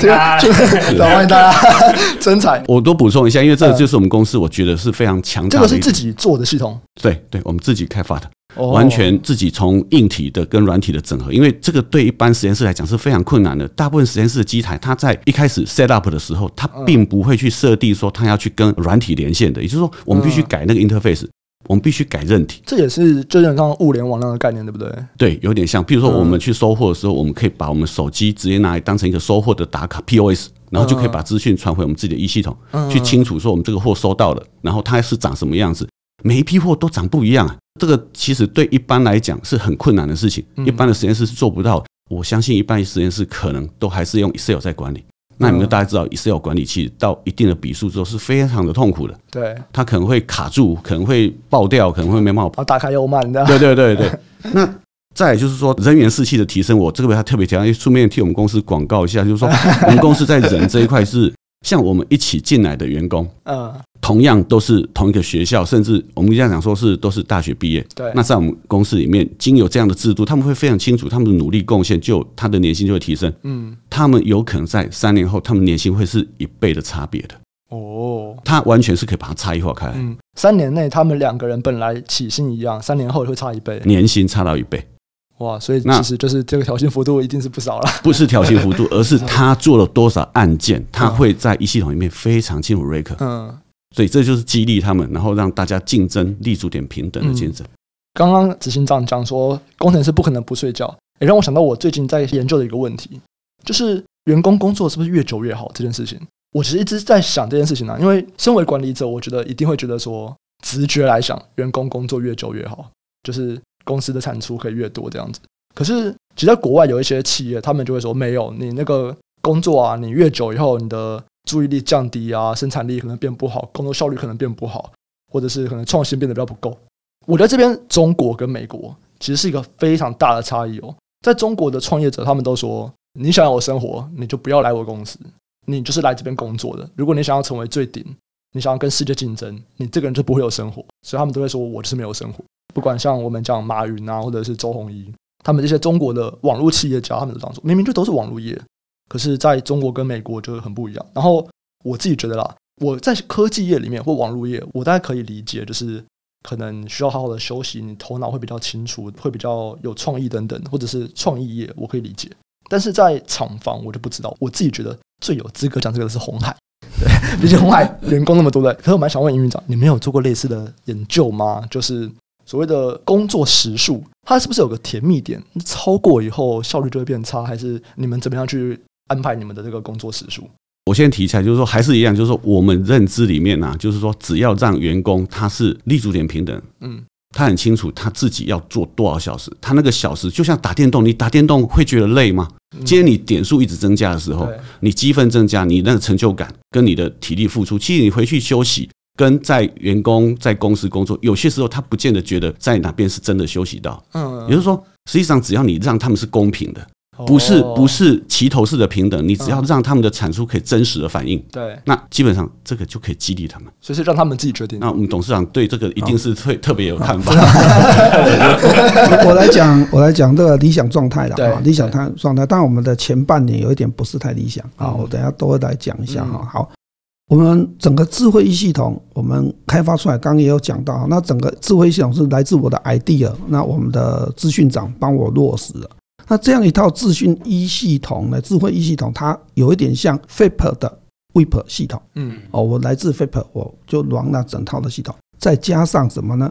这个欢迎大家 真才。我多补充一下，因为这个就是我们公司，我觉得是非常强大的。这个是自己做的系统，对对，我们自己开发的，完全自己从硬体的跟软体的整合。因为这个对一般实验室来讲是非常困难的。大部分实验室的机台，它在一开始 set up 的时候，它并不会去设定说它要去跟软体连线的，也就是说，我们必须改那个 interface。我们必须改韧体，这也是就像刚刚物联网那个概念，对不对？对，有点像。比如说，我们去收货的时候，我们可以把我们手机直接拿来当成一个收货的打卡 POS，然后就可以把资讯传回我们自己的 E 系统，去清楚说我们这个货收到了，然后它是长什么样子。每一批货都长不一样啊，这个其实对一般来讲是很困难的事情，一般的实验室是做不到。我相信一般实验室可能都还是用 Excel 在管理。那你们大家知道，Excel 管理器到一定的笔数之后是非常的痛苦的。对，它可能会卡住，可能会爆掉，可能会没办法。打开又慢的。对对对对。那再就是说，人员士气的提升，我这个还特别提，顺便替我们公司广告一下，就是说，我们公司在人这一块是像我们一起进来的员工，嗯，同样都是同一个学校，甚至我们这样讲说是都是大学毕业。对，那在我们公司里面，经有这样的制度，他们会非常清楚，他们的努力贡献，就他的年薪就会提升。嗯，他们有可能在三年后，他们年薪会是一倍的差别的。哦，他完全是可以把它差异化开来。嗯，三年内他们两个人本来起薪一样，三年后会差一倍，年薪差到一倍。哇，所以其实就是这个挑衅幅度一定是不少了。不是挑衅幅度，而是他做了多少案件，他会在一系统里面非常清楚 rank。嗯，所以这就是激励他们，然后让大家竞争立足点平等的竞争。刚刚执行长讲说，工程师不可能不睡觉，也让我想到我最近在研究的一个问题，就是员工工作是不是越久越好这件事情。我其实一直在想这件事情呢、啊，因为身为管理者，我觉得一定会觉得说，直觉来想，员工工作越久越好，就是。公司的产出可以越多这样子，可是其实在国外有一些企业，他们就会说没有，你那个工作啊，你越久以后，你的注意力降低啊，生产力可能变不好，工作效率可能变不好，或者是可能创新变得比较不够。我觉得这边中国跟美国其实是一个非常大的差异哦。在中国的创业者，他们都说，你想要有生活，你就不要来我公司，你就是来这边工作的。如果你想要成为最顶，你想要跟世界竞争，你这个人就不会有生活。所以他们都会说，我就是没有生活。不管像我们讲马云啊，或者是周鸿祎，他们这些中国的网络企业家，他们都这样说，明明就都是网络业，可是在中国跟美国就很不一样。然后我自己觉得啦，我在科技业里面或网络业，我大概可以理解，就是可能需要好好的休息，你头脑会比较清楚，会比较有创意等等，或者是创意业，我可以理解。但是在厂房，我就不知道。我自己觉得最有资格讲这个的是红海，对，毕竟红海员工那么多的。可是我蛮想问营运长，你们有做过类似的研究吗？就是。所谓的工作时数，它是不是有个甜蜜点？超过以后效率就会变差，还是你们怎么样去安排你们的这个工作时数？我先提起来，就是说还是一样，就是说我们认知里面啊，就是说只要让员工他是立足点平等，嗯，他很清楚他自己要做多少小时，他那个小时就像打电动，你打电动会觉得累吗？今天你点数一直增加的时候，你积分增加，你那个成就感跟你的体力付出，其实你回去休息。跟在员工在公司工作，有些时候他不见得觉得在哪边是真的休息到。嗯，也就是说，实际上只要你让他们是公平的，不是不是齐头式的平等，你只要让他们的产出可以真实的反映，对，那基本上这个就可以激励他们。所以是让他们自己决定。那我们董事长对这个一定是特特别有看法。我来讲，我来讲这个理想状态的啊，理想态状态。当然，我们的前半年有一点不是太理想啊，我等下都会来讲一下哈。好。我们整个智慧医系统，我们开发出来，刚刚也有讲到，那整个智慧系统是来自我的 idea，那我们的资讯长帮我落实了。那这样一套资讯一系统呢，智慧一系统，它有一点像 FIP 的 WIP 系统。嗯，哦，我来自 FIP，我就 run 那整套的系统，再加上什么呢？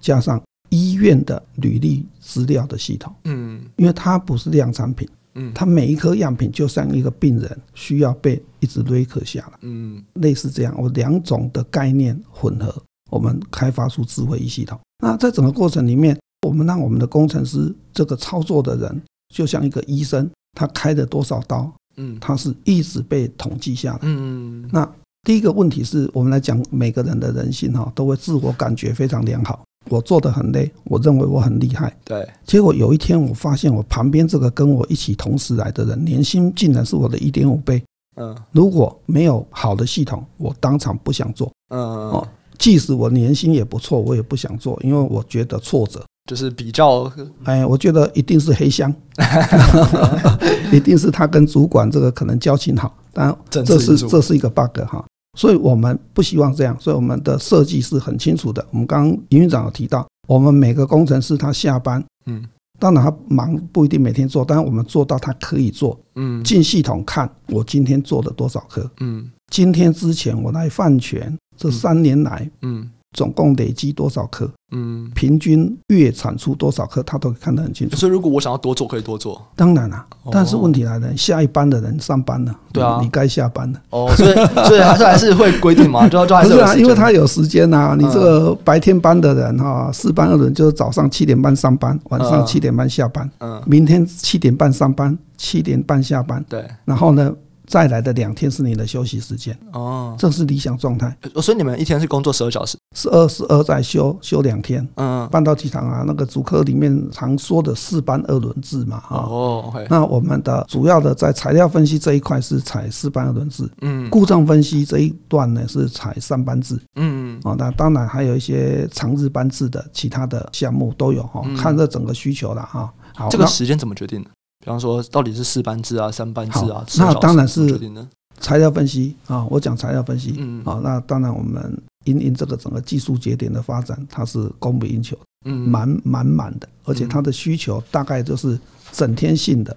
加上医院的履历资料的系统。嗯，因为它不是量产品。嗯，它每一颗样品就像一个病人，需要被一直 record 下来。嗯，类似这样，我两种的概念混合，我们开发出智慧医系统。那在整个过程里面，我们让我们的工程师这个操作的人，就像一个医生，他开了多少刀，嗯，他是一直被统计下来。嗯，那第一个问题是我们来讲每个人的人性哈，都会自我感觉非常良好。我做的很累，我认为我很厉害。对，结果有一天我发现我旁边这个跟我一起同时来的人，年薪竟然是我的一点五倍。嗯，如果没有好的系统，我当场不想做。嗯，哦，即使我年薪也不错，我也不想做，因为我觉得挫折就是比较。哎，我觉得一定是黑箱，一定是他跟主管这个可能交情好，但这是这是一个 bug 哈。所以我们不希望这样，所以我们的设计是很清楚的。我们刚刚营运长有提到，我们每个工程师他下班，嗯，当然他忙不一定每天做，但是我们做到他可以做，嗯，进系统看我今天做了多少颗，嗯，今天之前我来饭权这三年来，嗯，总共累积多少颗。嗯，平均月产出多少颗，他都看得很清楚。所以，如果我想要多做，可以多做。当然了，但是问题来了，下一班的人上班了，对啊，你该下班了。哦，所以，所以还是还是会规定嘛，就就还是。不是啊，因为他有时间呐。你这个白天班的人哈，四班的人就是早上七点半上班，晚上七点半下班。嗯。明天七点半上班，七点半下班。对。然后呢，再来的两天是你的休息时间哦，这是理想状态。所以你们一天是工作十二小时，十二十二再休休两天。嗯，半导体厂啊，那个主科里面常说的四班二轮制嘛，哈哦。那我们的主要的在材料分析这一块是采四班二轮制，嗯，故障分析这一段呢是采三班制，嗯嗯。啊，那当然还有一些长日班制的其他的项目都有哈，看这整个需求了哈。好，这个时间怎么决定的？比方说，到底是四班制啊、三班制啊？那当然是材料分析啊。我讲材料分析，嗯，啊，那当然我们因因这个整个技术节点的发展，它是供不应求，嗯，满满满的，而且它的需求大概就是整天性的，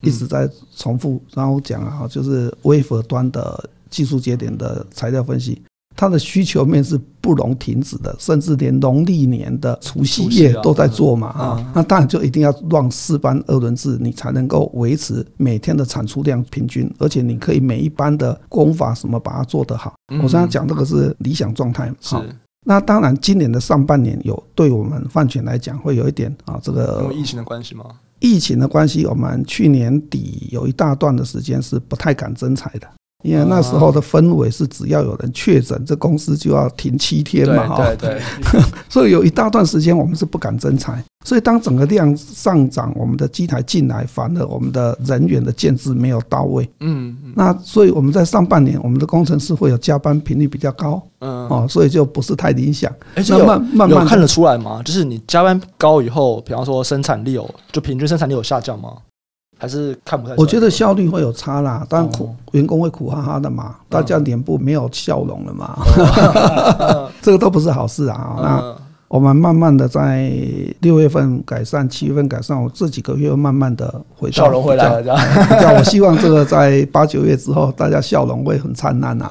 一直在重复。然后讲啊，就是 wafer 端的技术节点的材料分析。它的需求面是不容停止的，甚至连农历年的除夕夜都在做嘛啊，那当然就一定要让四班二轮制，你才能够维持每天的产出量平均，而且你可以每一班的工法什么把它做得好。我刚才讲这个是理想状态，是。那当然，今年的上半年有对我们泛全来讲会有一点啊，这个疫情的关系吗？疫情的关系，我们去年底有一大段的时间是不太敢征才的。因为那时候的氛围是，只要有人确诊，这公司就要停七天嘛，哈，对对。所以有一大段时间我们是不敢增产。所以当整个量上涨，我们的机台进来，反而我们的人员的建制没有到位。嗯。那所以我们在上半年，我们的工程师会有加班频率比较高。嗯。哦，所以就不是太理想。而且慢慢慢看得出来吗？就是你加班高以后，比方说生产力有，就平均生产力有下降吗？还是看不太。我觉得效率会有差啦，当然苦员工会苦哈哈的嘛，大家脸部没有笑容了嘛，这个都不是好事啊。那我们慢慢的在六月份改善，七月份改善，我这几个月慢慢的回到笑容回来了，这样。我希望这个在八九月之后，大家笑容会很灿烂啊。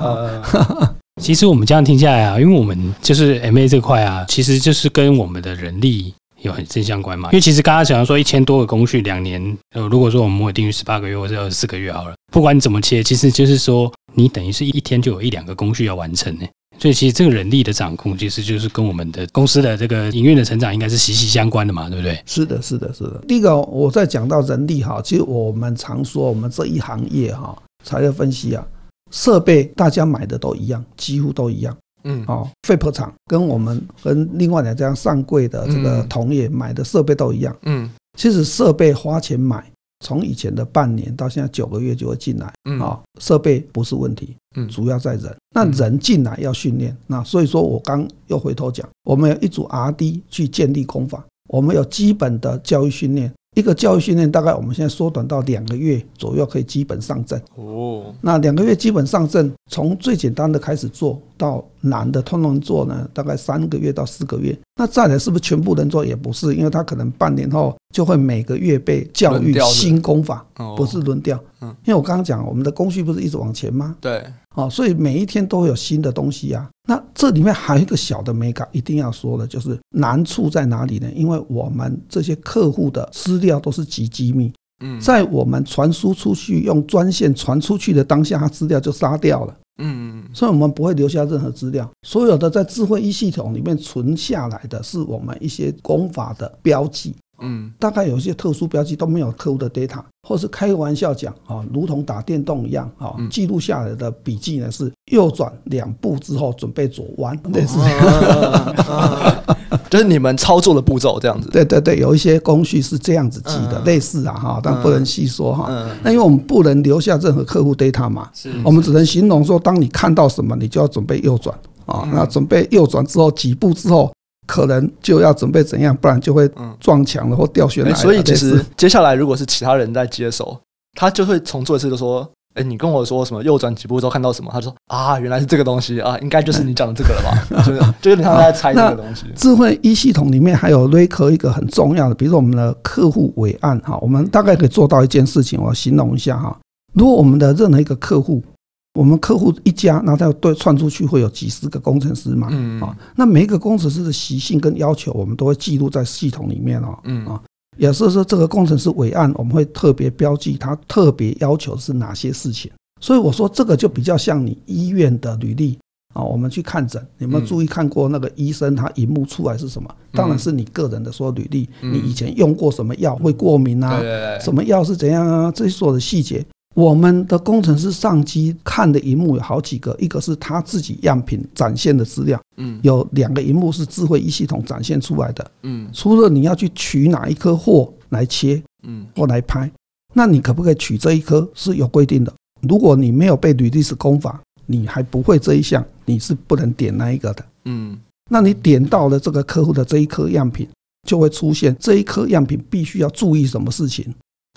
其实我们这样听下来啊，因为我们就是 MA 这块啊，其实就是跟我们的人力。有很正相关嘛？因为其实刚刚讲说一千多个工序两年，呃，如果说我们会定于十八个月或者二十四个月好了，不管你怎么切，其实就是说你等于是一天就有一两个工序要完成呢。所以其实这个人力的掌控，其实就是跟我们的公司的这个营运的成长应该是息息相关的嘛，对不对？是的，是的，是的。第一个，我在讲到人力哈，其实我们常说我们这一行业哈，材料分析啊，设备大家买的都一样，几乎都一样。嗯，哦废破厂跟我们跟另外两家上柜的这个同业买的设备都一样。嗯，其实设备花钱买，从以前的半年到现在九个月就会进来。嗯，啊，设备不是问题，嗯，主要在人。那人进来要训练，那所以说我刚又回头讲，我们有一组 RD 去建立工坊，我们有基本的教育训练。一个教育训练大概我们现在缩短到两个月左右，可以基本上阵。哦，那两个月基本上阵，从最简单的开始做到难的通通做呢，大概三个月到四个月。那再来是不是全部能做？也不是，因为他可能半年后就会每个月被教育新功法，不是轮调。嗯，因为我刚刚讲我们的工序不是一直往前吗？对。哦，所以每一天都会有新的东西啊。那这里面还有一个小的美感，一定要说的，就是难处在哪里呢？因为我们这些客户的资料都是极机密，嗯，在我们传输出去用专线传出去的当下，它资料就杀掉了，嗯，所以我们不会留下任何资料。所有的在智慧一系统里面存下来的是我们一些功法的标记。嗯，大概有一些特殊标记都没有客户的 data，或是开个玩笑讲啊，如同打电动一样啊，记录下来的笔记呢是右转两步之后准备左弯，类似这样，就是你们操作的步骤这样子。对对对，有一些工序是这样子记的，类似啊哈，但不能细说哈。那因为我们不能留下任何客户 data 嘛，我们只能形容说，当你看到什么，你就要准备右转啊，那准备右转之后几步之后。可能就要准备怎样，不然就会撞墙了或掉悬崖。所以其实接下来如果是其他人在接手，他就会重做一次，就说：“哎，你跟我说什么？右转几步之后看到什么？”他说：“啊，原来是这个东西啊，应该就是你讲的这个了吧？” 就就有点像在猜这个东西。智慧一系统里面还有 RACOR 一个很重要的，比如说我们的客户伟岸哈，我们大概可以做到一件事情，我形容一下哈。如果我们的任何一个客户，我们客户一家，那他要对串出去会有几十个工程师嘛？嗯啊，那每一个工程师的习性跟要求，我们都会记录在系统里面哦。嗯啊，也是说，这个工程师伟岸，我们会特别标记他特别要求是哪些事情。所以我说这个就比较像你医院的履历啊。我们去看诊，有没有注意看过那个医生他荧幕出来是什么？当然是你个人的说履历，你以前用过什么药会过敏啊？什么药是怎样啊？这些所有的细节。我们的工程师上机看的荧幕有好几个，一个是他自己样品展现的资料，嗯，有两个荧幕是智慧一系统展现出来的，嗯，除了你要去取哪一颗货来切，嗯，或来拍，那你可不可以取这一颗是有规定的。如果你没有被履历史工法，你还不会这一项，你是不能点那一个的，嗯，那你点到了这个客户的这一颗样品，就会出现这一颗样品必须要注意什么事情。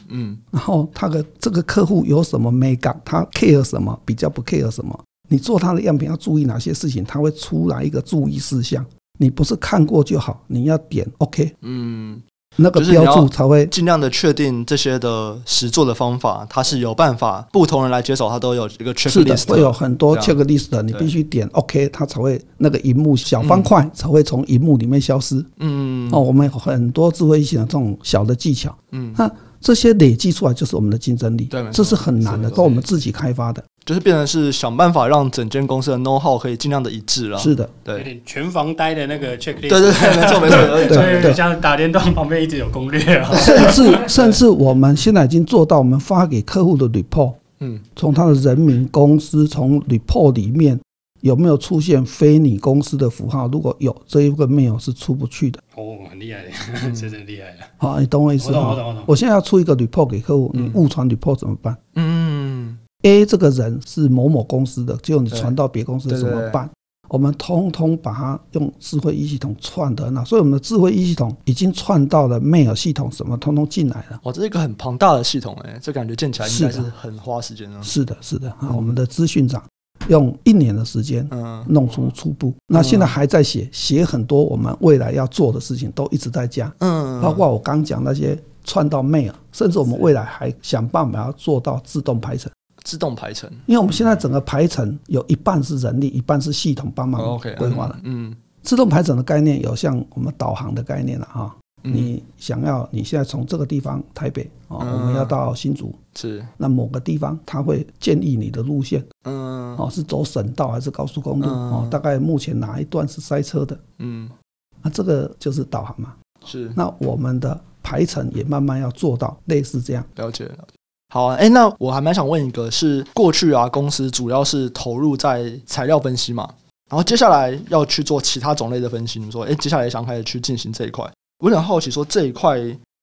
嗯，然后他的这个客户有什么美感，他 care 什么，比较不 care 什么？你做他的样品要注意哪些事情？他会出来一个注意事项。你不是看过就好，你要点 OK。嗯，那个标注才会尽量的确定这些的实作的方法，它是有办法不同人来接手，它都有一个 checklist，是的，会有很多 checklist 的，你必须点 OK，它才会那个荧幕小方块才会从荧幕里面消失。嗯，哦，我们有很多智慧型的这种小的技巧。嗯，那。这些累积出来就是我们的竞争力，对，这是很难的，都我们自己开发的，就是变成是想办法让整间公司的 know how 可以尽量的一致了。是的，对，全房呆的那个 checklist，对对对，没错没错，对对，像打电动旁边一直有攻略啊，甚至 甚至我们现在已经做到，我们发给客户的 report，嗯，从他的人民、公司，从 report 里面。有没有出现非你公司的符号？如果有，这一个 mail 是出不去的。哦，很厉害的，真的厉害的。好，你懂我意思吗？我懂，我懂，我懂。我现在要出一个 report 给客户，你误传 report 怎么办？嗯，A 这个人是某某公司的，结果你传到别公司怎么办？我们通通把它用智慧一系统串的那，所以我们的智慧一系统已经串到了 mail 系统，什么通通进来了。哦，这是一个很庞大的系统哎，这感觉建起来应该是很花时间的。是的，是的。啊，我们的资讯长。用一年的时间，弄出初步。那现在还在写，写很多我们未来要做的事情，都一直在加。嗯，包括我刚讲那些串到 mail，甚至我们未来还想办法要做到自动排程。自动排程，因为我们现在整个排程有一半是人力，一半是系统帮忙规划的。嗯，自动排程的概念有像我们导航的概念了哈。你想要你现在从这个地方台北啊，我们要到新竹，是那某个地方，他会建议你的路线，嗯，哦，是走省道还是高速公路？哦，大概目前哪一段是塞车的？嗯，那这个就是导航嘛。是，那我们的排程也慢慢要做到类似这样。了解了解。好啊，哎，那我还蛮想问一个，是过去啊，公司主要是投入在材料分析嘛，然后接下来要去做其他种类的分析，你说，哎，接下来想开始去进行这一块。我很好奇，说这一块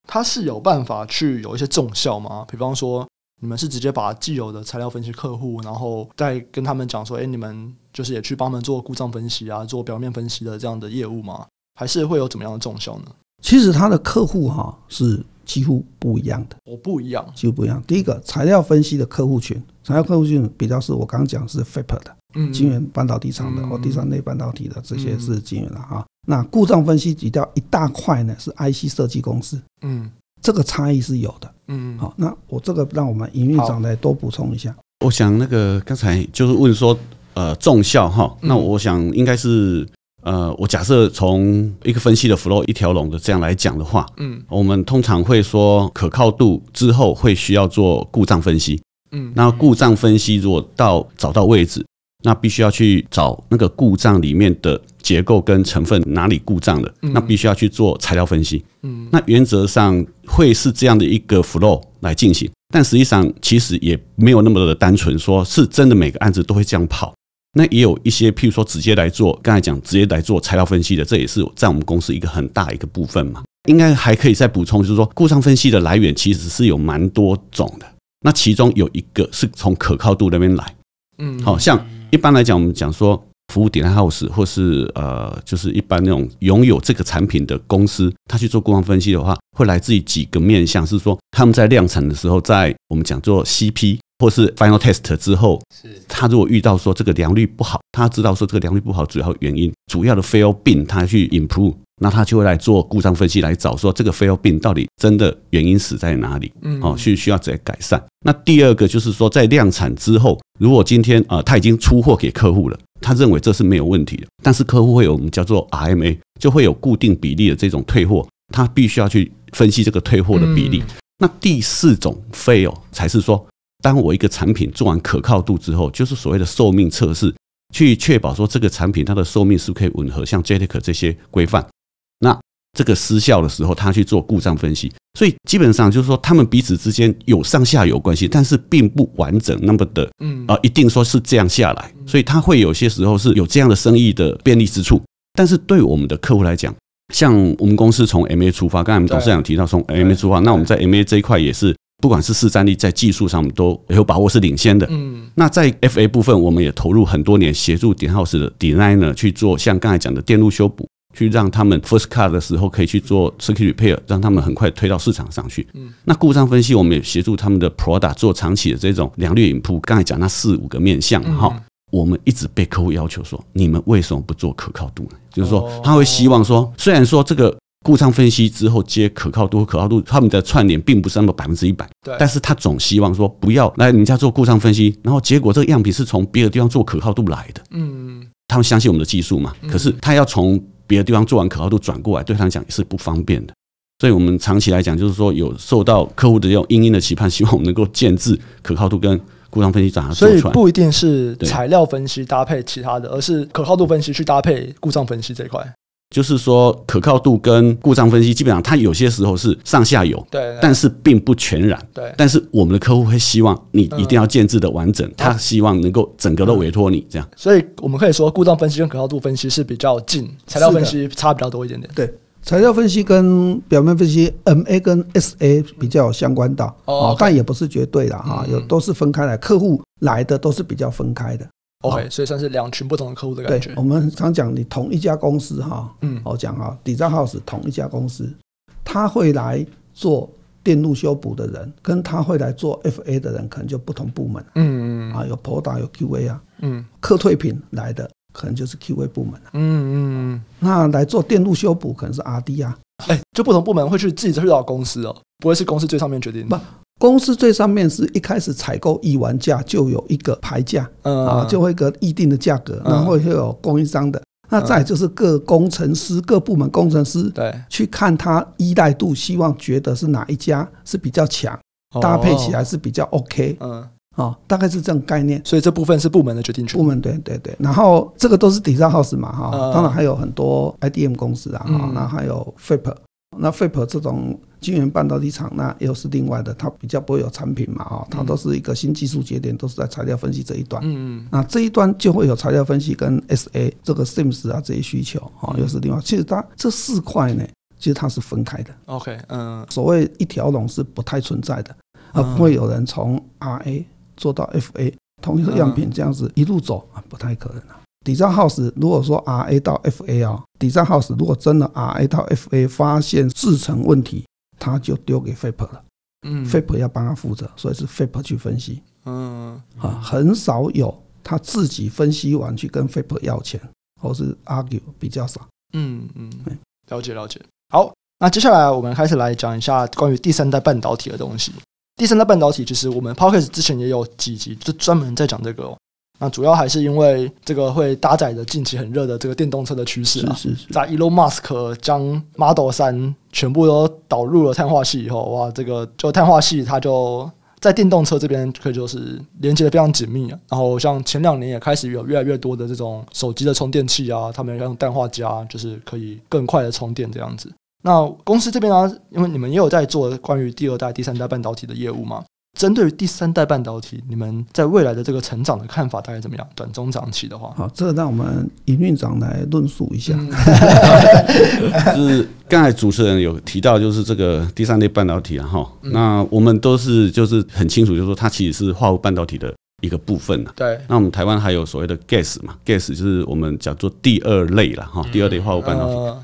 它是有办法去有一些重效吗？比方说，你们是直接把既有的材料分析客户，然后再跟他们讲说，哎，你们就是也去帮他们做故障分析啊，做表面分析的这样的业务吗？还是会有怎么样的重效呢？其实它的客户哈是几乎不一样的，哦，不一样，几乎不一样。第一个材料分析的客户群，材料客户群比较是我刚刚讲是 FAP 的，嗯，晶圆半导体厂的或第三类半导体的这些是晶圆的哈。那故障分析挤掉一大块呢，是 IC 设计公司，嗯，这个差异是有的，嗯，好，那我这个让我们营运长来多补充一下。我想那个刚才就是问说，呃，重效哈，那我想应该是，呃，我假设从一个分析的 flow 一条龙的这样来讲的话，嗯，我们通常会说可靠度之后会需要做故障分析，嗯，那故障分析如果到找到位置。那必须要去找那个故障里面的结构跟成分哪里故障了，那必须要去做材料分析。嗯，那原则上会是这样的一个 flow 来进行，但实际上其实也没有那么的单纯，说是真的每个案子都会这样跑。那也有一些，譬如说直接来做，刚才讲直接来做材料分析的，这也是在我们公司一个很大一个部分嘛。应该还可以再补充，就是说故障分析的来源其实是有蛮多种的。那其中有一个是从可靠度那边来，嗯，好像。一般来讲，我们讲说服务点餐 house 或是呃，就是一般那种拥有这个产品的公司，他去做顾问分析的话，会来自于几个面向，是说他们在量产的时候，在我们讲做 CP 或是 final test 之后，是他如果遇到说这个良率不好，他知道说这个良率不好主要原因，主要的 fail bin 他去 improve。那他就会来做故障分析，来找说这个 fail bin 到底真的原因死在哪里？嗯，哦，需需要怎样改善？那第二个就是说，在量产之后，如果今天啊他已经出货给客户了，他认为这是没有问题的，但是客户会有我们叫做 RMA，就会有固定比例的这种退货，他必须要去分析这个退货的比例。那第四种 fail 才是说，当我一个产品做完可靠度之后，就是所谓的寿命测试，去确保说这个产品它的寿命是可以吻合像 JEDEC 这些规范。那这个失效的时候，他去做故障分析。所以基本上就是说，他们彼此之间有上下游关系，但是并不完整那么的，嗯啊，一定说是这样下来。所以他会有些时候是有这样的生意的便利之处。但是对我们的客户来讲，像我们公司从 MA 出发，刚才我们董事长提到从 MA 出发，那我们在 MA 这一块也是。不管是市占率，在技术上都有把握是领先的。嗯，那在 FA 部分，我们也投入很多年，协助顶 house 的 designer 去做，像刚才讲的电路修补，去让他们 first cut 的时候可以去做 circuit repair，让他们很快推到市场上去。嗯，那故障分析，我们也协助他们的 product 做长期的这种良率引铺。刚才讲那四五个面向哈，我们一直被客户要求说，你们为什么不做可靠度呢？就是说，他会希望说，虽然说这个。故障分析之后接可靠度，可靠度他们的串联并不是那么百分之一百，对，但是他总希望说不要来人家做故障分析，然后结果这个样品是从别的地方做可靠度来的，嗯，他们相信我们的技术嘛，可是他要从别的地方做完可靠度转过来，对他们讲也是不方便的，所以我们长期来讲就是说有受到客户的这种殷殷的期盼，希望我们能够建制可靠度跟故障分析怎样做出来，所以不一定是材料分析搭配其他的，而是可靠度分析去搭配故障分析这一块。就是说，可靠度跟故障分析基本上，它有些时候是上下游，对，但是并不全然，对。但是我们的客户会希望你一定要建制的完整，他希望能够整个都委托你这样。所以我们可以说，故障分析跟可靠度分析是比较近，材料分析差比较多一点点。对，材料分析跟表面分析，MA 跟 SA 比较有相关的哦，但也不是绝对的哈，有都是分开来，客户来的都是比较分开的。OK，所以算是两群不同的客户的感觉。我们常讲，你同一家公司哈，嗯，我讲啊，Design House 同一家公司，他会来做电路修补的人，跟他会来做 FA 的人，可能就不同部门。嗯嗯啊，有 Product 有 QA 啊，嗯，客退品来的可能就是 QA 部门。嗯嗯，那来做电路修补可能是 RD 啊。哎，就不同部门会去自己去找公司哦，不会是公司最上面决定的。公司最上面是一开始采购议完价就有一个牌价，啊，就会一个议定的价格，然后会有供应商的，那再就是各工程师、各部门工程师对。去看他依赖度，希望觉得是哪一家是比较强，搭配起来是比较 OK，嗯，啊，大概是这种概念。所以这部分是部门的决定权。部门对对对，然后这个都是 Design House 嘛，哈，当然还有很多 IDM 公司啊，哈，那还有 FIP，。那 FIP 这种晶圆半导体厂，那又是另外的，它比较不会有产品嘛，哈，它都是一个新技术节点，都是在材料分析这一端。嗯嗯。那这一端就会有材料分析跟 SA 这个 SIMS 啊这些需求，哈，又是另外。其实它这四块呢，其实它是分开的。OK，嗯。所谓一条龙是不太存在的，啊不会有人从 RA 做到 FA，同一个样品这样子一路走啊，不太可能啊。Design House 如果说 R A 到 F A 啊，Design House 如果真的 R A 到 F A 发现制程问题，他就丢给 FAB 了。嗯，FAB 要帮他负责，所以是 FAB 去分析。嗯，啊，很少有他自己分析完去跟 FAB 要钱，或是 argue 比较少。嗯嗯，了解了解。好，那接下来我们开始来讲一下关于第三代半导体的东西。第三代半导体其实我们 Podcast 之前也有几集就专门在讲这个哦。那主要还是因为这个会搭载着近期很热的这个电动车的趋势啊，是是是，在 Elon Musk 将 Model 三全部都导入了碳化系以后，哇，这个就碳化系它就在电动车这边可以就是连接的非常紧密啊。然后像前两年也开始有越来越多的这种手机的充电器啊，他们要用氮化镓，就是可以更快的充电这样子。那公司这边呢，因为你们也有在做关于第二代、第三代半导体的业务嘛。针对于第三代半导体，你们在未来的这个成长的看法大概怎么样？短中长期的话，好，这个让我们营运长来论述一下。就是刚才主持人有提到，就是这个第三代半导体啊，哈，那我们都是就是很清楚，就是说它其实是化合物半导体的一个部分。对。那我们台湾还有所谓的 GaAs 嘛，GaAs 就是我们叫做第二类了哈，第二类化合物半导体。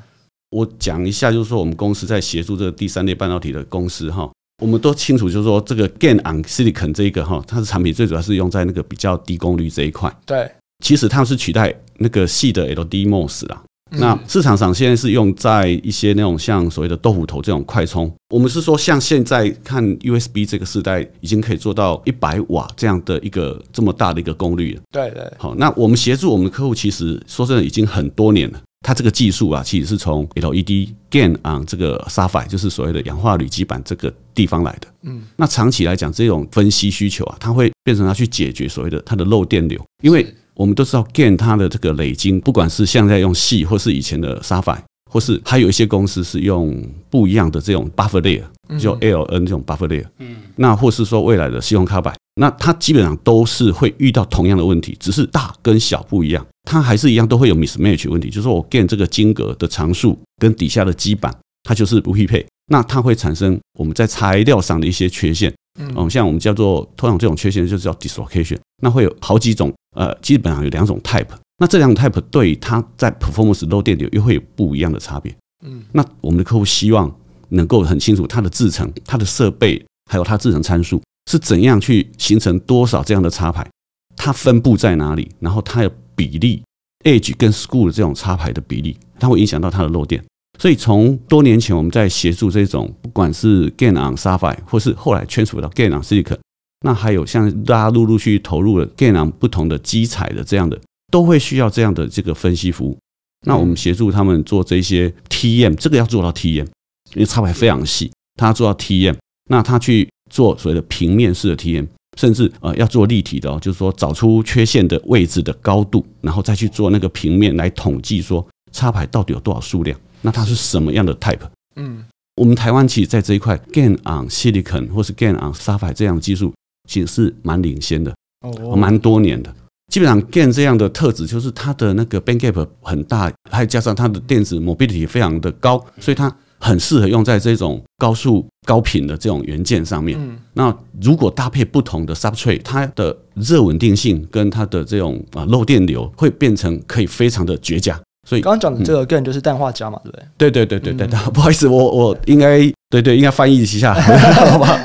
我讲一下，就是说我们公司在协助这个第三类半导体的公司哈。我们都清楚，就是说这个 GaN on Silicon 这一个哈，它的产品最主要是用在那个比较低功率这一块。对，其实它是取代那个细的 LDMOS 啦。那市场上现在是用在一些那种像所谓的豆腐头这种快充。我们是说，像现在看 USB 这个时代，已经可以做到一百瓦这样的一个这么大的一个功率了。对对。好，那我们协助我们的客户，其实说真的已经很多年了。它这个技术啊，其实是从 LED GaN on 这个 Sapphire，就是所谓的氧化铝基板这个地方来的。嗯，那长期来讲，这种分析需求啊，它会变成它去解决所谓的它的漏电流，因为我们都知道 GaN 它的这个累晶，不管是现在用细，或是以前的 Sapphire，或或是还有一些公司是用不一样的这种 buffer layer，就 LN 这种 buffer layer，嗯，那或是说未来的 Silicon Carbide，那它基本上都是会遇到同样的问题，只是大跟小不一样，它还是一样都会有 mismatch 问题，就是说我 gain 这个金格的常数跟底下的基板，它就是不匹配，那它会产生我们在材料上的一些缺陷，嗯，像我们叫做通常这种缺陷就是叫 dislocation，那会有好几种，呃，基本上有两种 type。那这两种 type 对它在 performance low 电流又会有不一样的差别。嗯，那我们的客户希望能够很清楚它的制程、它的设备，还有它制程参数是怎样去形成多少这样的插排，它分布在哪里，然后它有比例 edge 跟 school 的这种插排的比例，它会影响到它的漏电。所以从多年前我们在协助这种，不管是 GaN on Sapphire 或是后来圈属到 GaN on Silicon，那还有像大家陆陆续续投入了 GaN on 不同的基材的这样的。都会需要这样的这个分析服务，那我们协助他们做这些 TM，这个要做到 TM，因为插排非常细，他做到 TM，那他去做所谓的平面式的 TM，甚至呃要做立体的哦，就是说找出缺陷的位置的高度，然后再去做那个平面来统计说插排到底有多少数量，那它是什么样的 type？嗯，我们台湾其实在这一块 GaN on Silicon 或是 GaN on Sapphire 这样的技术，其实是蛮领先的，哦，蛮多年的。基本上，GaN 这样的特质就是它的那个 band gap 很大，还加上它的电子 mobility 非常的高，所以它很适合用在这种高速高频的这种元件上面。嗯那如果搭配不同的 substrate，它的热稳定性跟它的这种啊漏电流会变成可以非常的绝佳。所以刚刚讲的这个 GaN 就是氮化镓嘛，对不对？对对对对对，不好意思，我我应该对对应该翻译一下，好吧？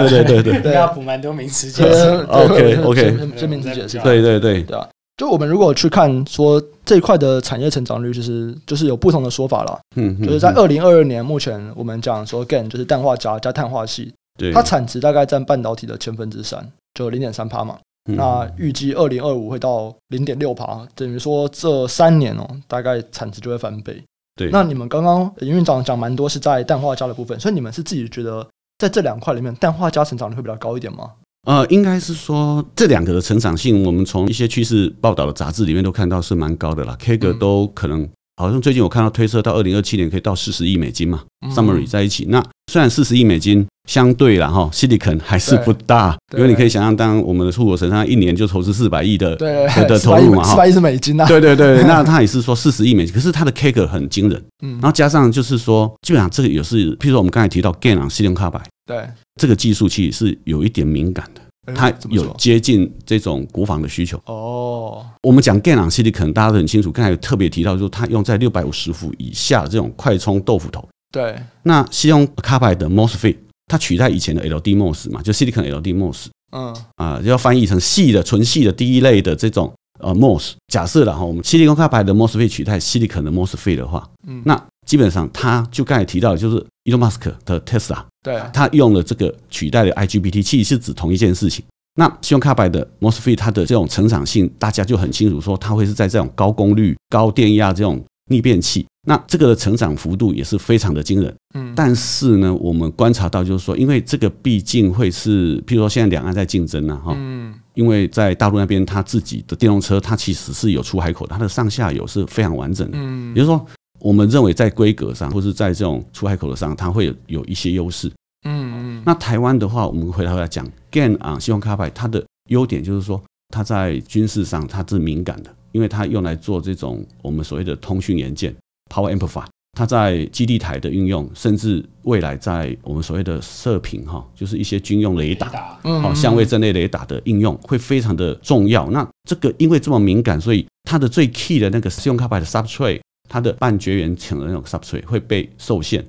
对对对对对，要补蛮多名词解释。OK OK，这名词解释。对对对对啊，就我们如果去看说这一块的产业成长率，就是就是有不同的说法了。嗯，就是在二零二二年，目前我们讲说 GaN 就是氮化镓加碳化矽，对，它产值大概占半导体的千分之三，就零点三趴嘛。那预计二零二五会到零点六趴，等于说这三年哦，大概产值就会翻倍。对，那你们刚刚营运长讲蛮多是在氮化镓的部分，所以你们是自己觉得在这两块里面，氮化镓成长率会比较高一点吗？呃，应该是说这两个的成长性，我们从一些趋势报道的杂志里面都看到是蛮高的啦，CAGR 都可能。好像最近我看到推测到二零二七年可以到四十亿美金嘛，summary 在一起。那虽然四十亿美金相对了哈，Silicon 还是不大，因为你可以想象，当我们的出国神上一年就投资四百亿的的投入嘛，四百亿是美金啊。对对对，那他也是说四十亿美金，可是他的 CAGR 很惊人。嗯，然后加上就是说，基本上这个也是，譬如说我们刚才提到 GaN on Silicon Carbide，对，这个技术其实是有一点敏感的。它有接近这种国防的需求哦。我们讲 GaN on Silicon 可能大家都很清楚，刚才有特别提到，就是它用在六百五十伏以下的这种快充豆腐头。对。那 Silicon Carbide 的 MOSFET，它取代以前的 LDMOS 嘛，就 Silicon LDMOS。嗯。啊，要翻译成细的、纯细的第一类的这种呃 MOS。假设然后我们 Silicon Carbide 的 MOSFET 取代 Silicon 的 MOSFET 的话，嗯，那基本上它就刚才提到的，就是 Elon Musk 的 Tesla。对，他用了这个取代了 IGBT，其实是指同一件事情。那 Silicon Carbide 的 MOSFET 它的这种成长性，大家就很清楚说，它会是在这种高功率、高电压这种逆变器。那这个的成长幅度也是非常的惊人。嗯，但是呢，我们观察到就是说，因为这个毕竟会是，譬如说现在两岸在竞争呢，哈，嗯，因为在大陆那边，它自己的电动车它其实是有出海口的，它的上下游是非常完整的。嗯，也就是说。我们认为在规格上，或是在这种出海口的上，它会有有一些优势。嗯嗯。那台湾的话，我们回头来讲，GaN on Silicon Carbide 它的优点就是说，它在军事上它是敏感的，因为它用来做这种我们所谓的通讯元件 Power Amplifier。它在基地台的运用，甚至未来在我们所谓的射频哈，就是一些军用雷达，好相位阵列雷达的应用会非常的重要。那这个因为这么敏感，所以它的最 key 的那个 Silicon Carbide 的 substrate。它的半绝缘层的那种 substrate 会被受限，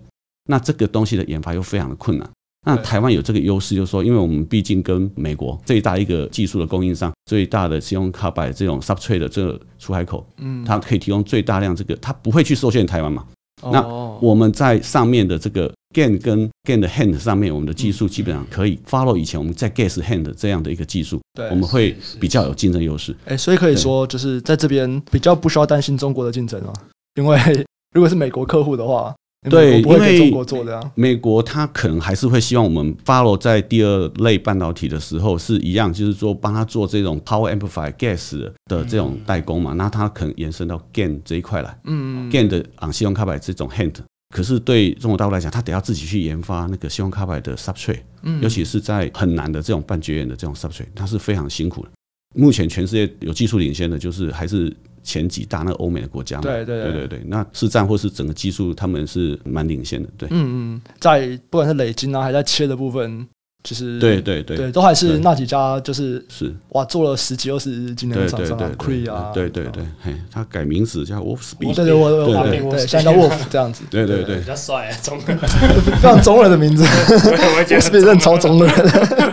那这个东西的研发又非常的困难。那台湾有这个优势，就是说，因为我们毕竟跟美国最大一个技术的供应商，最大的 Silicon Carbide 这种 substrate 的这个出海口，嗯，它可以提供最大量这个，它不会去受限台湾嘛。那我们在上面的这个 GaN 跟 GaN 的 hand 上面，我们的技术基本上可以 follow 以前我们在 gas hand 这样的一个技术，对，我们会比较有竞争优势。哎，所以可以说，就是在这边比较不需要担心中国的竞争啊。因为如果是美国客户的话，对，不会给中国做的啊。美国他可能还是会希望我们 follow 在第二类半导体的时候是一样，就是说帮他做这种 power amplifier gas 的这种代工嘛。那他可能延伸到 GaN 这一块来，嗯，GaN 的啊，肖像卡牌这种 hand。可是对中国大陆来讲，他得要自己去研发那个 silicon carbide 的 substrate，嗯尤其是在很难的这种半绝缘的这种 substrate，它是非常辛苦的。目前全世界有技术领先的，就是还是。前几大那欧美的国家嘛，对对对。对对，那市占或是整个技术，他们是蛮领先的，对，嗯嗯，在不管是累积啊，还在切的部分，就是对对对，对，都还是那几家，就是是。哇，做了十几二十年的厂商啊，Cree 啊，对对对，嘿，他改名字叫 Wolfspeed，对对，我我对对，现在叫 Wolf 这样子，对对对，比较帅，中人，非常中人的名字，Wolfspeed 真超中人，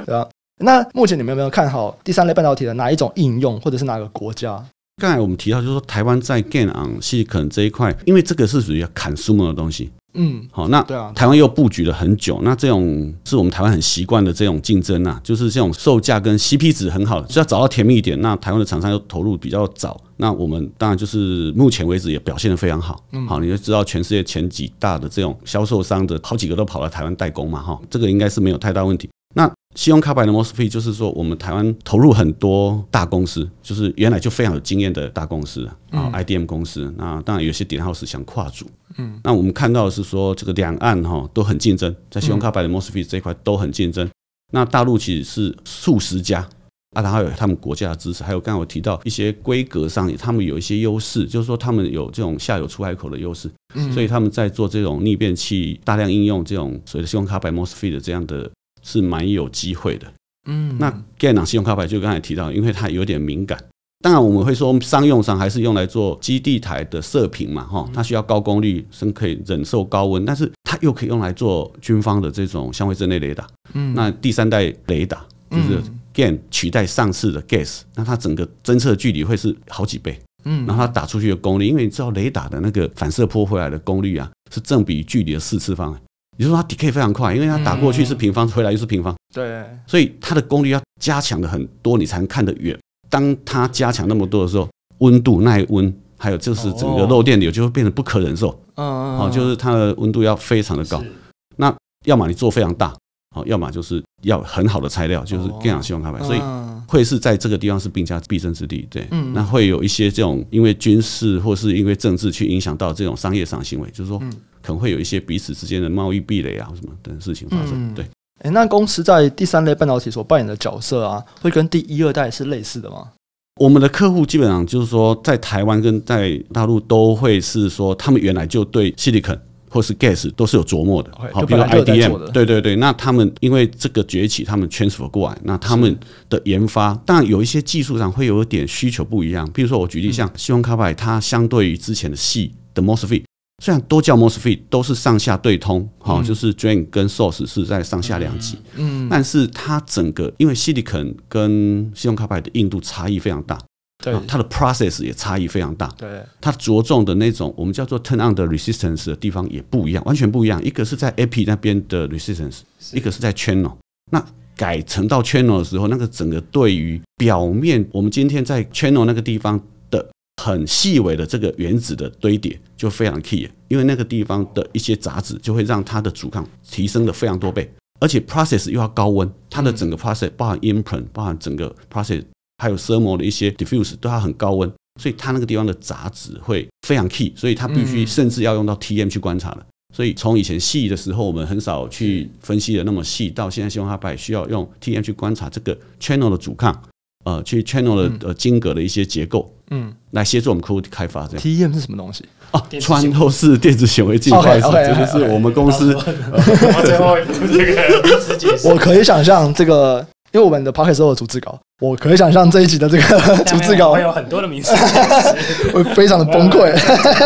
对啊。那目前你们有没有看好第三类半导体的哪一种应用，或者是哪个国家？刚才我们提到，就是说台湾在 GaN on Silicon 这一块，因为这个是属于 consumer 的东西，嗯，好，那对啊，台湾又布局了很久，那这种是我们台湾很习惯的这种竞争啊，就是这种售价跟 CP 值很好，只要找到甜蜜一点，那台湾的厂商又投入比较早，那我们当然就是目前为止也表现得非常好，嗯，好，你就知道全世界前几大的这种销售商的好几个都跑来台湾代工嘛，哈，这个应该是没有太大问题。那西用卡牌的 MOSFET 就是说，我们台湾投入很多大公司，就是原来就非常有经验的大公司啊，IDM 公司。那当然有些点 house 想跨组，嗯，那我们看到的是说，这个两岸哈都很竞争，在信用卡牌的 MOSFET 这一块都很竞争。那大陆其实是数十家啊，然后有他们国家的支持，还有刚才我提到一些规格上，他们有一些优势，就是说他们有这种下游出海口的优势，所以他们在做这种逆变器大量应用这种所谓的信用卡牌 MOSFET 的这样的。是蛮有机会的，嗯，那 GaN on Silicon Carbide 就刚才提到，因为它有点敏感。当然我们会说，商用上还是用来做基地台的射频嘛，哈，它需要高功率，是可以忍受高温，但是它又可以用来做军方的这种相位阵列雷达。嗯，那第三代雷达就是 GaN 取代上次的 GaAs，那它整个侦测距离会是好几倍。嗯，然后它打出去的功率，因为你知道雷达的那个反射波回来的功率啊，是正比距离的四次方。也就是说，它 decay 非常快，因为它打过去是平方，回来又是平方。对，所以它的功率要加强的很多，你才能看得远。当它加强那么多的时候，温度耐温，还有就是整个漏电流就会变得不可忍受。嗯，好，就是它的温度要非常的高。那要么你做非常大，好，要么就是要很好的材料，就是 GaN on silicon carbide。所以会是在这个地方是兵家必争之地。对，那会有一些这种因为军事或是因为政治去影响到这种商业上行为，就是说。可能会有一些彼此之间的贸易壁垒啊，什么等事情发生。对，哎，那公司在第三类半导体所扮演的角色啊，会跟第一、二代是类似的吗？我们的客户基本上就是说，在台湾跟在大陆都会是说，他们原来就对 Silicon 或是 GaAs 都是有琢磨的。好，比如 IDM，对对对。那他们因为这个崛起，他们 transfer 过来，那他们的研发当然有一些技术上会有一点需求不一样。比如说我举例，像西方卡牌，它相对于之前的矽的 MOSFET。虽然都叫 MOSFET，都是上下对通，哈，就是 Drain 跟 Source 是在上下两级，嗯，但是它整个因为 Silicon 跟 Silicon Carbide 的硬度差异非常大，对，它的 Process 也差异非常大，对，它着重的那种我们叫做 Turn on 的 Resistance 的地方也不一样，完全不一样，一个是在 AP 那边的 Resistance，一个是在 Channel，那改成到 Channel 的时候，那个整个对于表面，我们今天在 Channel 那个地方。很细微的这个原子的堆叠就非常 key，因为那个地方的一些杂质就会让它的阻抗提升了非常多倍，而且 process 又要高温，它的整个 process 包含 imprint，包含整个 process，还有 thermal 的一些 diffuse 都要很高温，所以它那个地方的杂质会非常 key，所以它必须甚至要用到 TM 去观察了。所以从以前细的时候我们很少去分析的那么细，到现在希望它摆需要用 TM 去观察这个 channel 的阻抗。呃，去 channel 的呃金格的一些结构，嗯，来协助我们客户开发这样。TEM 是什么东西？哦，穿透式电子显微镜，不好意思，这就是我们公司。最后一步这个。我可以想象这个，因为我们的 p o c k e t 都有组织稿，我可以想象这一集的这个 逐字稿会有很多的名词，会非常的崩溃。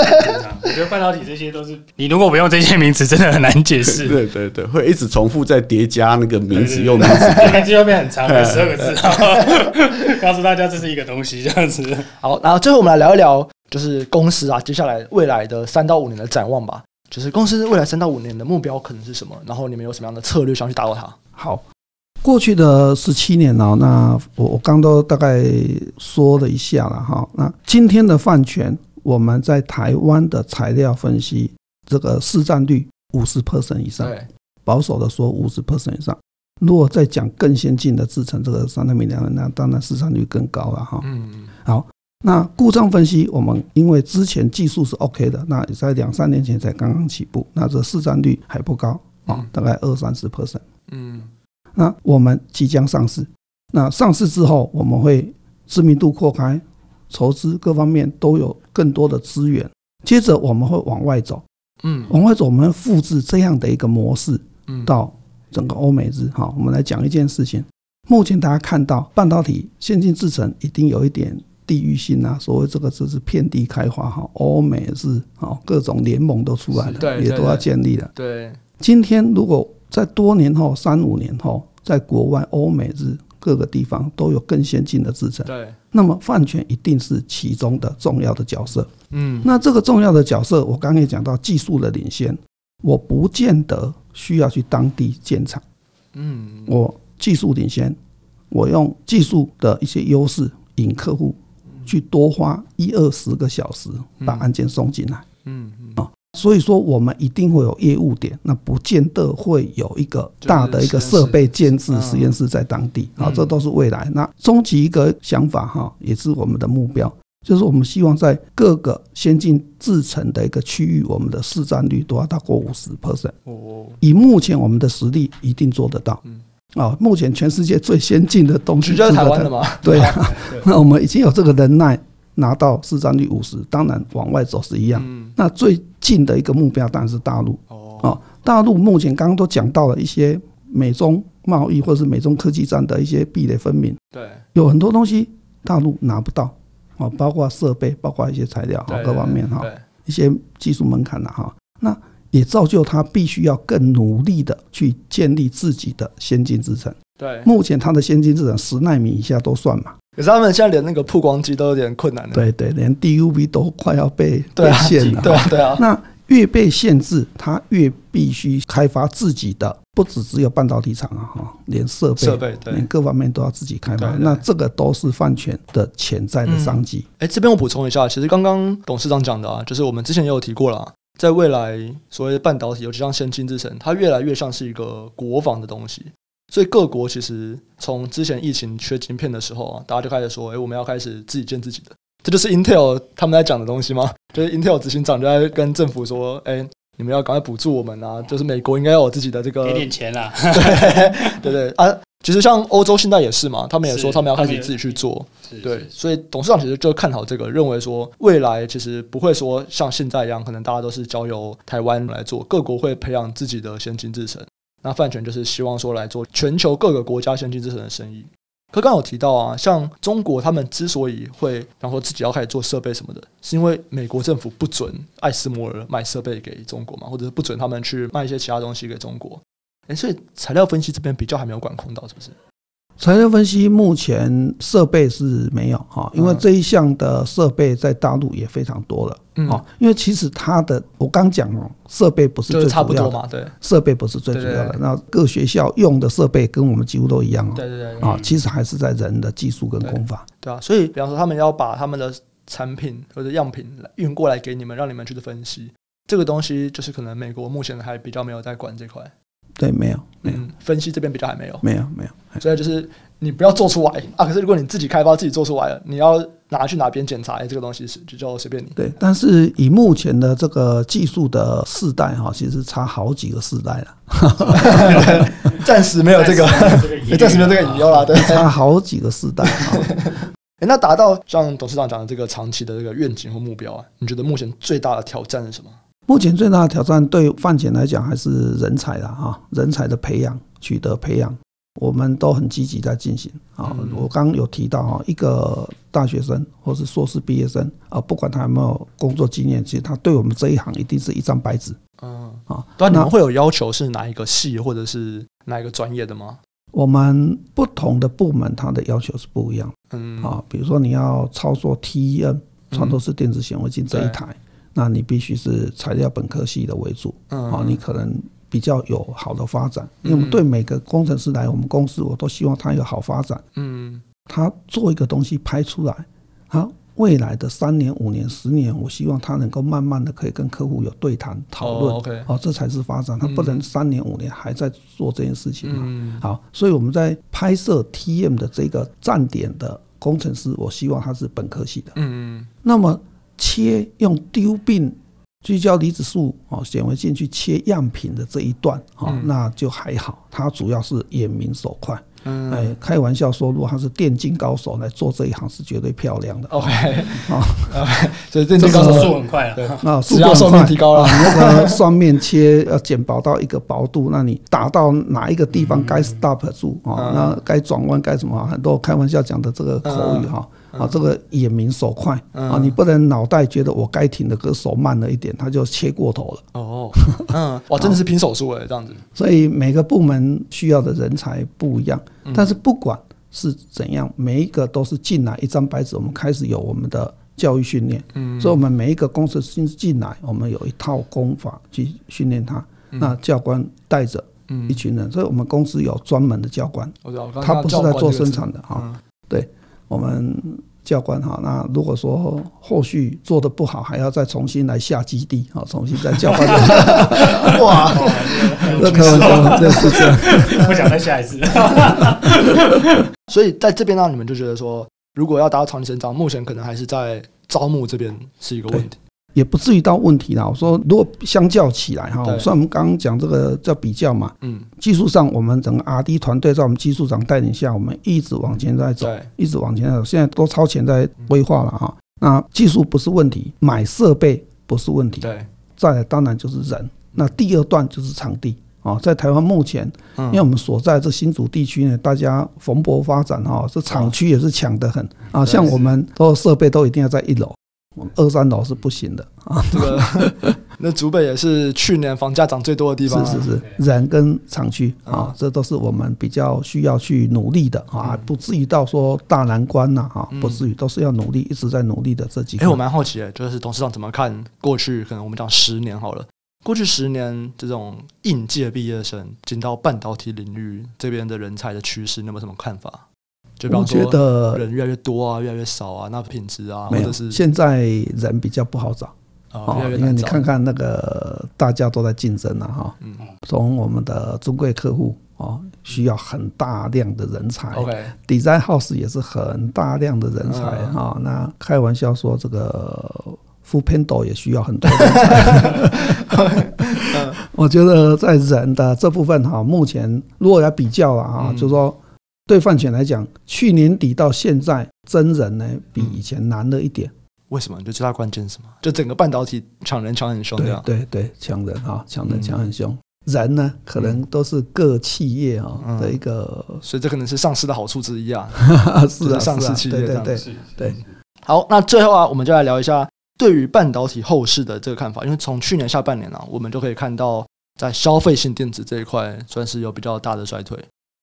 我觉得半导体这些都是，你如果不用这些名词，真的很难解释。对对对，会一直重复在叠加那个名词用名词，名词会变很长，十二个字，告诉大家这是一个东西，这样子。好，然后最后我们来聊一聊，就是公司啊，接下来未来的三到五年的展望吧。就是公司未来三到五年的目标可能是什么？然后你们有什么样的策略想去达到它？好，过去的十七年呢，那我我刚都大概说了一下了哈。那今天的饭权。我们在台湾的材料分析这个市占率五十 percent 以上，保守的说五十 percent 以上。如果再讲更先进的制成，这个三纳米两，那当然市占率更高了哈。嗯，好，那故障分析，我们因为之前技术是 OK 的，那也在两三年前才刚刚起步，那这市占率还不高啊，大概二三十 percent。嗯，那我们即将上市，那上市之后，我们会知名度扩开，筹资各方面都有更多的资源，接着我们会往外走。嗯，往外走，我们复制这样的一个模式，嗯到。整个欧美日，哈，我们来讲一件事情。目前大家看到半导体先进制程一定有一点地域性啊，所谓这个就是遍地开花哈，欧美日啊，各种联盟都出来了，也都要建立了。对，今天如果在多年后三五年后，在国外欧美日各个地方都有更先进的制程，对，那么饭圈一定是其中的重要的角色。嗯，那这个重要的角色，我刚刚也讲到技术的领先，我不见得。需要去当地建厂，嗯，我技术领先，我用技术的一些优势引客户去多花一二十个小时把案件送进来，嗯啊，所以说我们一定会有业务点，那不见得会有一个大的一个设备建制实验室在当地啊，这都是未来。那终极一个想法哈，也是我们的目标。就是我们希望在各个先进制程的一个区域，我们的市占率都要大过五十 percent。哦，以目前我们的实力，一定做得到。嗯，啊，目前全世界最先进的东西就是台湾的嘛？对啊，那我们已经有这个能耐拿到市占率五十，当然往外走是一样。那最近的一个目标当然是大陆。哦，啊，大陆目前刚刚都讲到了一些美中贸易或者是美中科技战的一些壁垒分明。对，有很多东西大陆拿不到。哦，包括设备，包括一些材料，各方面哈，一些技术门槛的哈，那也造就他必须要更努力的去建立自己的先进制程。对，目前它的先进制程十纳米以下都算嘛，可是他们现在连那个曝光机都有点困难了。对对，连 DUV 都快要被被限了。对啊，对啊。那越被限制，它越必须开发自己的，不只只有半导体厂啊，哈，连设备、设备，连各方面都要自己开发。那这个都是泛全的潜在的商机。哎、嗯，这边我补充一下，其实刚刚董事长讲的啊，就是我们之前也有提过了，在未来所谓的半导体，尤其像先进制程，它越来越像是一个国防的东西。所以各国其实从之前疫情缺晶片的时候啊，大家就开始说，哎，我们要开始自己建自己的。这就是 Intel 他们在讲的东西吗？就是 Intel 执行长就在跟政府说：“哎，你们要赶快补助我们啊！就是美国应该要有自己的这个给点钱啦。”对对对啊，其实像欧洲现在也是嘛，他们也说他们要开始自己去做。对，所以董事长其实就看好这个，认为说未来其实不会说像现在一样，可能大家都是交由台湾来做，各国会培养自己的先进制程。那泛全就是希望说来做全球各个国家先进制程的生意。可刚有提到啊，像中国他们之所以会，比方说自己要开始做设备什么的，是因为美国政府不准艾斯摩尔卖设备给中国嘛，或者是不准他们去卖一些其他东西给中国。诶，所以材料分析这边比较还没有管控到，是不是？材料分析目前设备是没有哈，因为这一项的设备在大陆也非常多了，嗯，因为其实它的我刚讲哦，设备不是最主要的嘛，对，设备不是最主要的，那各学校用的设备跟我们几乎都一样哦，对对对，啊，其实还是在人的技术跟功法，对啊，所以比方说他们要把他们的产品或者样品运过来给你们，让你们去分析，这个东西就是可能美国目前还比较没有在管这块。对，没有，没有，分析这边比较还没有，没有，没有，所以就是你不要做出来啊。可是如果你自己开发、自己做出来了，你要拿去哪边检查？哎，这个东西是就就随便你。对，但是以目前的这个技术的世代哈，其实差好几个世代了。暂时没有这个，暂时没有这个隐忧了。对，差好几个世代。哎，那达到像董事长讲的这个长期的这个愿景或目标啊，你觉得目前最大的挑战是什么？目前最大的挑战对泛检来讲还是人才了哈，人才的培养、取得培养，我们都很积极在进行啊。我刚刚有提到哈，一个大学生或是硕士毕业生啊，不管他有没有工作经验，其实他对我们这一行一定是一张白纸。嗯啊，那你们会有要求是哪一个系或者是哪一个专业的吗？我们不同的部门它的要求是不一样。嗯啊，比如说你要操作 TEM 传透式电子显微镜这一台。那你必须是材料本科系的为主，啊，你可能比较有好的发展。因为我们对每个工程师来，我们公司我都希望他有好发展。嗯，他做一个东西拍出来，啊，未来的三年、五年、十年，我希望他能够慢慢的可以跟客户有对谈讨论。哦这才是发展，他不能三年、五年还在做这件事情嘛。嗯，好，所以我们在拍摄 TM 的这个站点的工程师，我希望他是本科系的。嗯，那么切用丢病聚焦离子束哦显微镜去切样品的这一段哦，那就还好，它主要是眼明手快。嗯，哎，开玩笑说，如果他是电竞高手来做这一行，是绝对漂亮的。OK，啊，OK，所以电竞高手速很快了，对，那只要寿命提高了，那个双面切要剪薄到一个薄度，那你打到哪一个地方该 stop 住啊？那该转弯该什么？很多开玩笑讲的这个口语哈。啊，这个眼明手快啊，你不能脑袋觉得我该停的，可是手慢了一点，他就切过头了。哦，嗯，哇，真的是拼手速哎，这样子。所以每个部门需要的人才不一样，但是不管是怎样，每一个都是进来一张白纸，我们开始有我们的教育训练。嗯，所以我们每一个公司新进来，我们有一套功法去训练他。那教官带着一群人，所以我们公司有专门的教官。他不是在做生产的啊，对。我们教官哈，那如果说后续做的不好，还要再重新来下基地啊，重新再教官。哇，这可能这是这样，不想再下一次。所以在这边呢，你们就觉得说，如果要达到长期成长，目前可能还是在招募这边是一个问题。也不至于到问题啦。我说，如果相较起来哈，算我们刚刚讲这个叫比较嘛，嗯，技术上我们整个 R&D 团队在我们技术长带领下，我们一直往前在走，一直往前在走，现在都超前在规划了哈。那技术不是问题，买设备不是问题，对，再来当然就是人。那第二段就是场地啊，在台湾目前，因为我们所在这新竹地区呢，大家蓬勃发展哈，这厂区也是抢得很啊，像我们所有设备都一定要在一楼。二三楼是不行的啊，这 个那竹北也是去年房价涨最多的地方，是是是，人跟厂区啊，这都是我们比较需要去努力的啊，不至于到说大难关呐啊，不至于，都是要努力，一直在努力的这几个。哎，我蛮好奇的，就是董事长怎么看过去？可能我们讲十年好了，过去十年这种应届毕业生进到半导体领域这边的人才的趋势，你有没有什么看法？我觉得人越来越多啊，越来越少啊，那品质啊，或者是现在人比较不好找啊，因为你看看那个大家都在竞争了哈，从我们的尊贵客户啊，需要很大量的人才，Design House 也是很大量的人才哈，那开玩笑说这个 Foodpanda 也需要很多人才 我觉得在人的这部分哈，目前如果要比较了啊，就是说。对饭犬来讲，去年底到现在，真人呢比以前难了一点。为什么？你就知道关键是什么？就整个半导体抢人抢很凶，对对对，抢人啊，抢人抢很凶。人呢，可能都是各企业啊的一个，所以这可能是上市的好处之一啊。是啊，上市企业对对对。好，那最后啊，我们就来聊一下对于半导体后市的这个看法。因为从去年下半年啊，我们就可以看到，在消费性电子这一块，算是有比较大的衰退。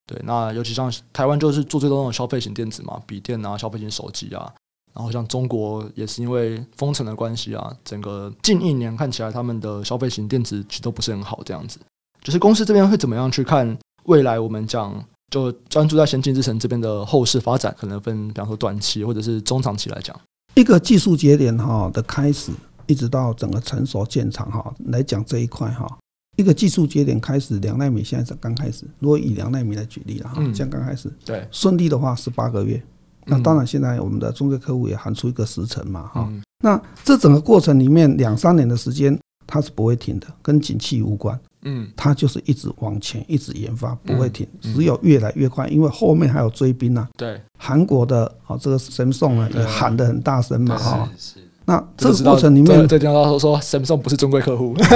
对，那尤其像台湾就是做最多那种消费型电子嘛，笔电啊，消费型手机啊，然后像中国也是因为封城的关系啊，整个近一年看起来他们的消费型电子其实都不是很好，这样子。就是公司这边会怎么样去看未来？我们讲就专注在先进制程这边的后市发展，可能分比方说短期或者是中长期来讲，一个技术节点哈的开始，一直到整个成熟建厂哈来讲这一块哈。一个技术节点开始，两奈米现在是刚开始。如果以两奈米来举例了哈，这样刚开始，对，顺利的话是八个月。那当然，现在我们的中国客户也喊出一个时程嘛哈。那这整个过程里面两三年的时间，它是不会停的，跟景气无关。嗯，它就是一直往前，一直研发，不会停，只有越来越快，因为后面还有追兵呐。对，韩国的啊，这个 Samsung 呢也喊得很大声嘛哈。那这个过程里面，这地方说说 Samsung 不是中国客户。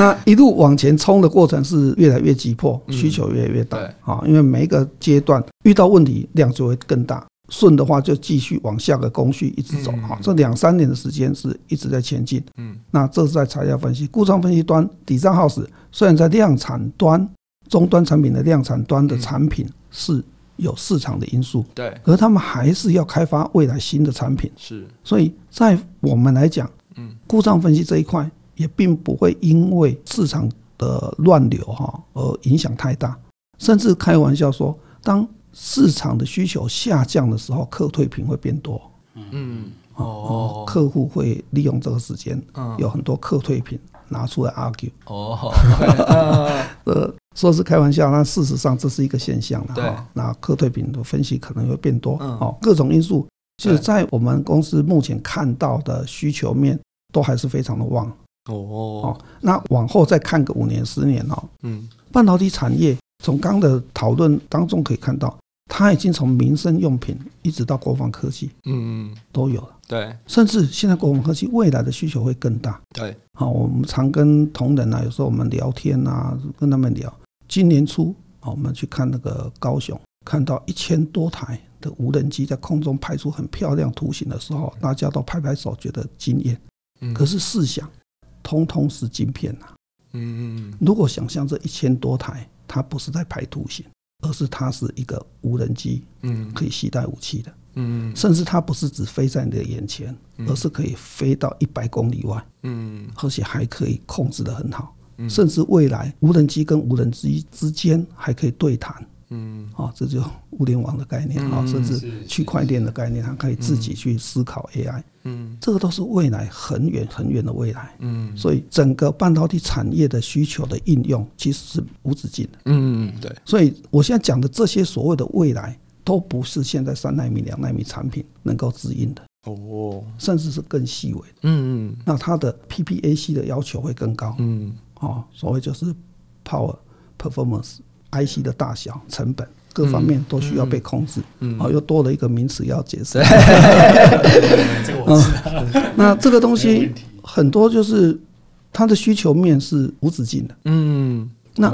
那一路往前冲的过程是越来越急迫，需求越来越大啊！因为每一个阶段遇到问题量就会更大，顺的话就继续往下个工序一直走哈。这两三年的时间是一直在前进。嗯，那这是在材料分析、故障分析端，Design House 虽然在量产端、终端产品的量产端的产品是有市场的因素，对，可是他们还是要开发未来新的产品。是，所以在我们来讲，嗯，故障分析这一块。也并不会因为市场的乱流哈而影响太大，甚至开玩笑说，当市场的需求下降的时候，客退品会变多。嗯哦，客户会利用这个时间，有很多客退品拿出来 argue。哦，呃，说是开玩笑，那事实上这是一个现象了。对，那客退品的分析可能会变多。哦，各种因素，就是在我们公司目前看到的需求面都还是非常的旺。哦，那往后再看个五年、十年哦，嗯，半导体产业从刚的讨论当中可以看到。它已经从民生用品一直到国防科技，嗯嗯，都有了。对，甚至现在国防科技未来的需求会更大。对，好，我们常跟同仁啊，有时候我们聊天啊，跟他们聊。今年初啊，我们去看那个高雄，看到一千多台的无人机在空中拍出很漂亮图形的时候，大家都拍拍手，觉得惊艳。嗯，可是试想，通通是晶片呐。嗯嗯，如果想象这一千多台，它不是在拍图形。而是它是一个无人机，嗯，可以携带武器的，嗯，甚至它不是只飞在你的眼前，而是可以飞到一百公里外，嗯，而且还可以控制的很好，甚至未来无人机跟无人机之间还可以对谈。嗯，啊，这就物联网的概念啊，甚至区块链的概念，它可以自己去思考 AI。嗯，这个都是未来很远很远的未来。嗯，所以整个半导体产业的需求的应用其实是无止境的。嗯嗯，对。所以我现在讲的这些所谓的未来，都不是现在三纳米、两纳米产品能够指引的。哦，甚至是更细微的。嗯嗯，那它的 PPAC 的要求会更高。嗯，哦，所谓就是 Power Performance。IC 的大小、成本各方面都需要被控制，嗯，哦，又多了一个名词要解释。这个我知道。那这个东西很多就是它的需求面是无止境的，嗯，那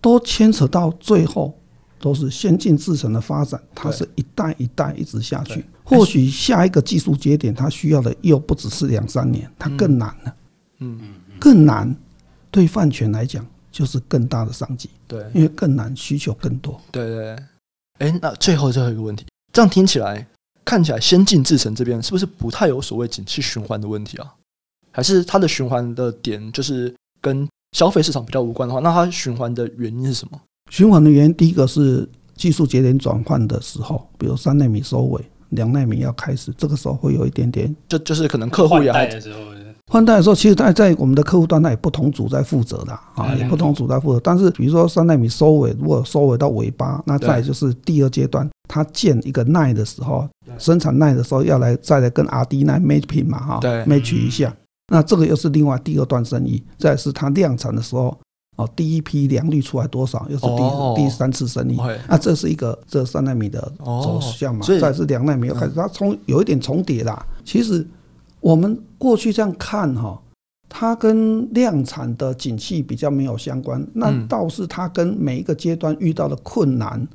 都牵扯到最后都是先进制程的发展，它是一代一代一直下去。或许下一个技术节点，它需要的又不只是两三年，它更难了，嗯，更难。对泛全来讲。就是更大的商机，对，因为更难，需求更多。对对，对，哎，那最后最后一个问题，这样听起来，看起来先进制程这边是不是不太有所谓景气循环的问题啊？还是它的循环的点就是跟消费市场比较无关的话，那它循环的原因是什么？循环的原因，第一个是技术节点转换的时候，比如三纳米收尾，两纳米要开始，这个时候会有一点点，就就是可能客户也还。换代的时候，其实它在我们的客户端，它也不同组在负责的啊，也不同组在负责。但是，比如说三纳米收尾，如果收尾到尾巴，那再就是第二阶段，它建一个耐的时候，生产耐的时候要来再来跟 RD 耐 matching 嘛，哈，match 一下。那这个又是另外第二段生意。再是它量产的时候，哦，第一批良率出来多少，又是第第三次生意。那这是一个这三纳米的走向嘛？再是两纳米又开始，它从有一点重叠啦。其实。我们过去这样看哈，它跟量产的景气比较没有相关，那倒是它跟每一个阶段遇到的困难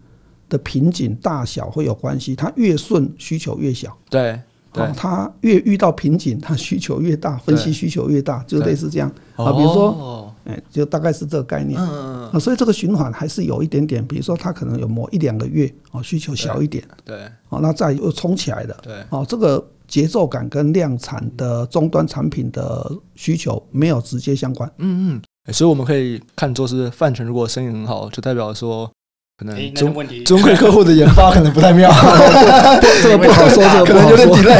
的瓶颈大小会有关系。它越顺，需求越小。对，对，它越遇到瓶颈，它需求越大，分析需求越大，就类似这样啊。比如说，哎，就大概是这个概念。嗯嗯。所以这个循环还是有一点点，比如说它可能有某一两个月哦，需求小一点。对。哦，那再又冲起来的。对。哦，这个。节奏感跟量产的终端产品的需求没有直接相关。嗯嗯，所以我们可以看作是范全，如果生意很好，就代表说可能中中规客户的研发可能不太妙。这个不好说，这个可能有点 delay。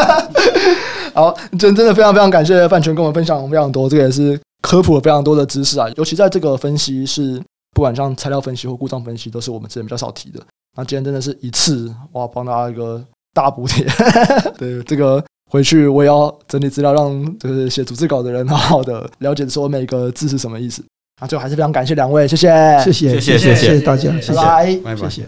好，真真的非常非常感谢范全跟我们分享非常多，这个也是科普了非常多的知识啊。尤其在这个分析是，不管像材料分析或故障分析，都是我们之前比较少提的。那今天真的是一次哇，帮大家一个。大补贴，对这个回去我也要整理资料，让就是写组织稿的人好好的了解说每个字是什么意思。那最后还是非常感谢两位，谢谢，谢谢，谢谢，谢谢大家，谢谢，拜拜，谢谢。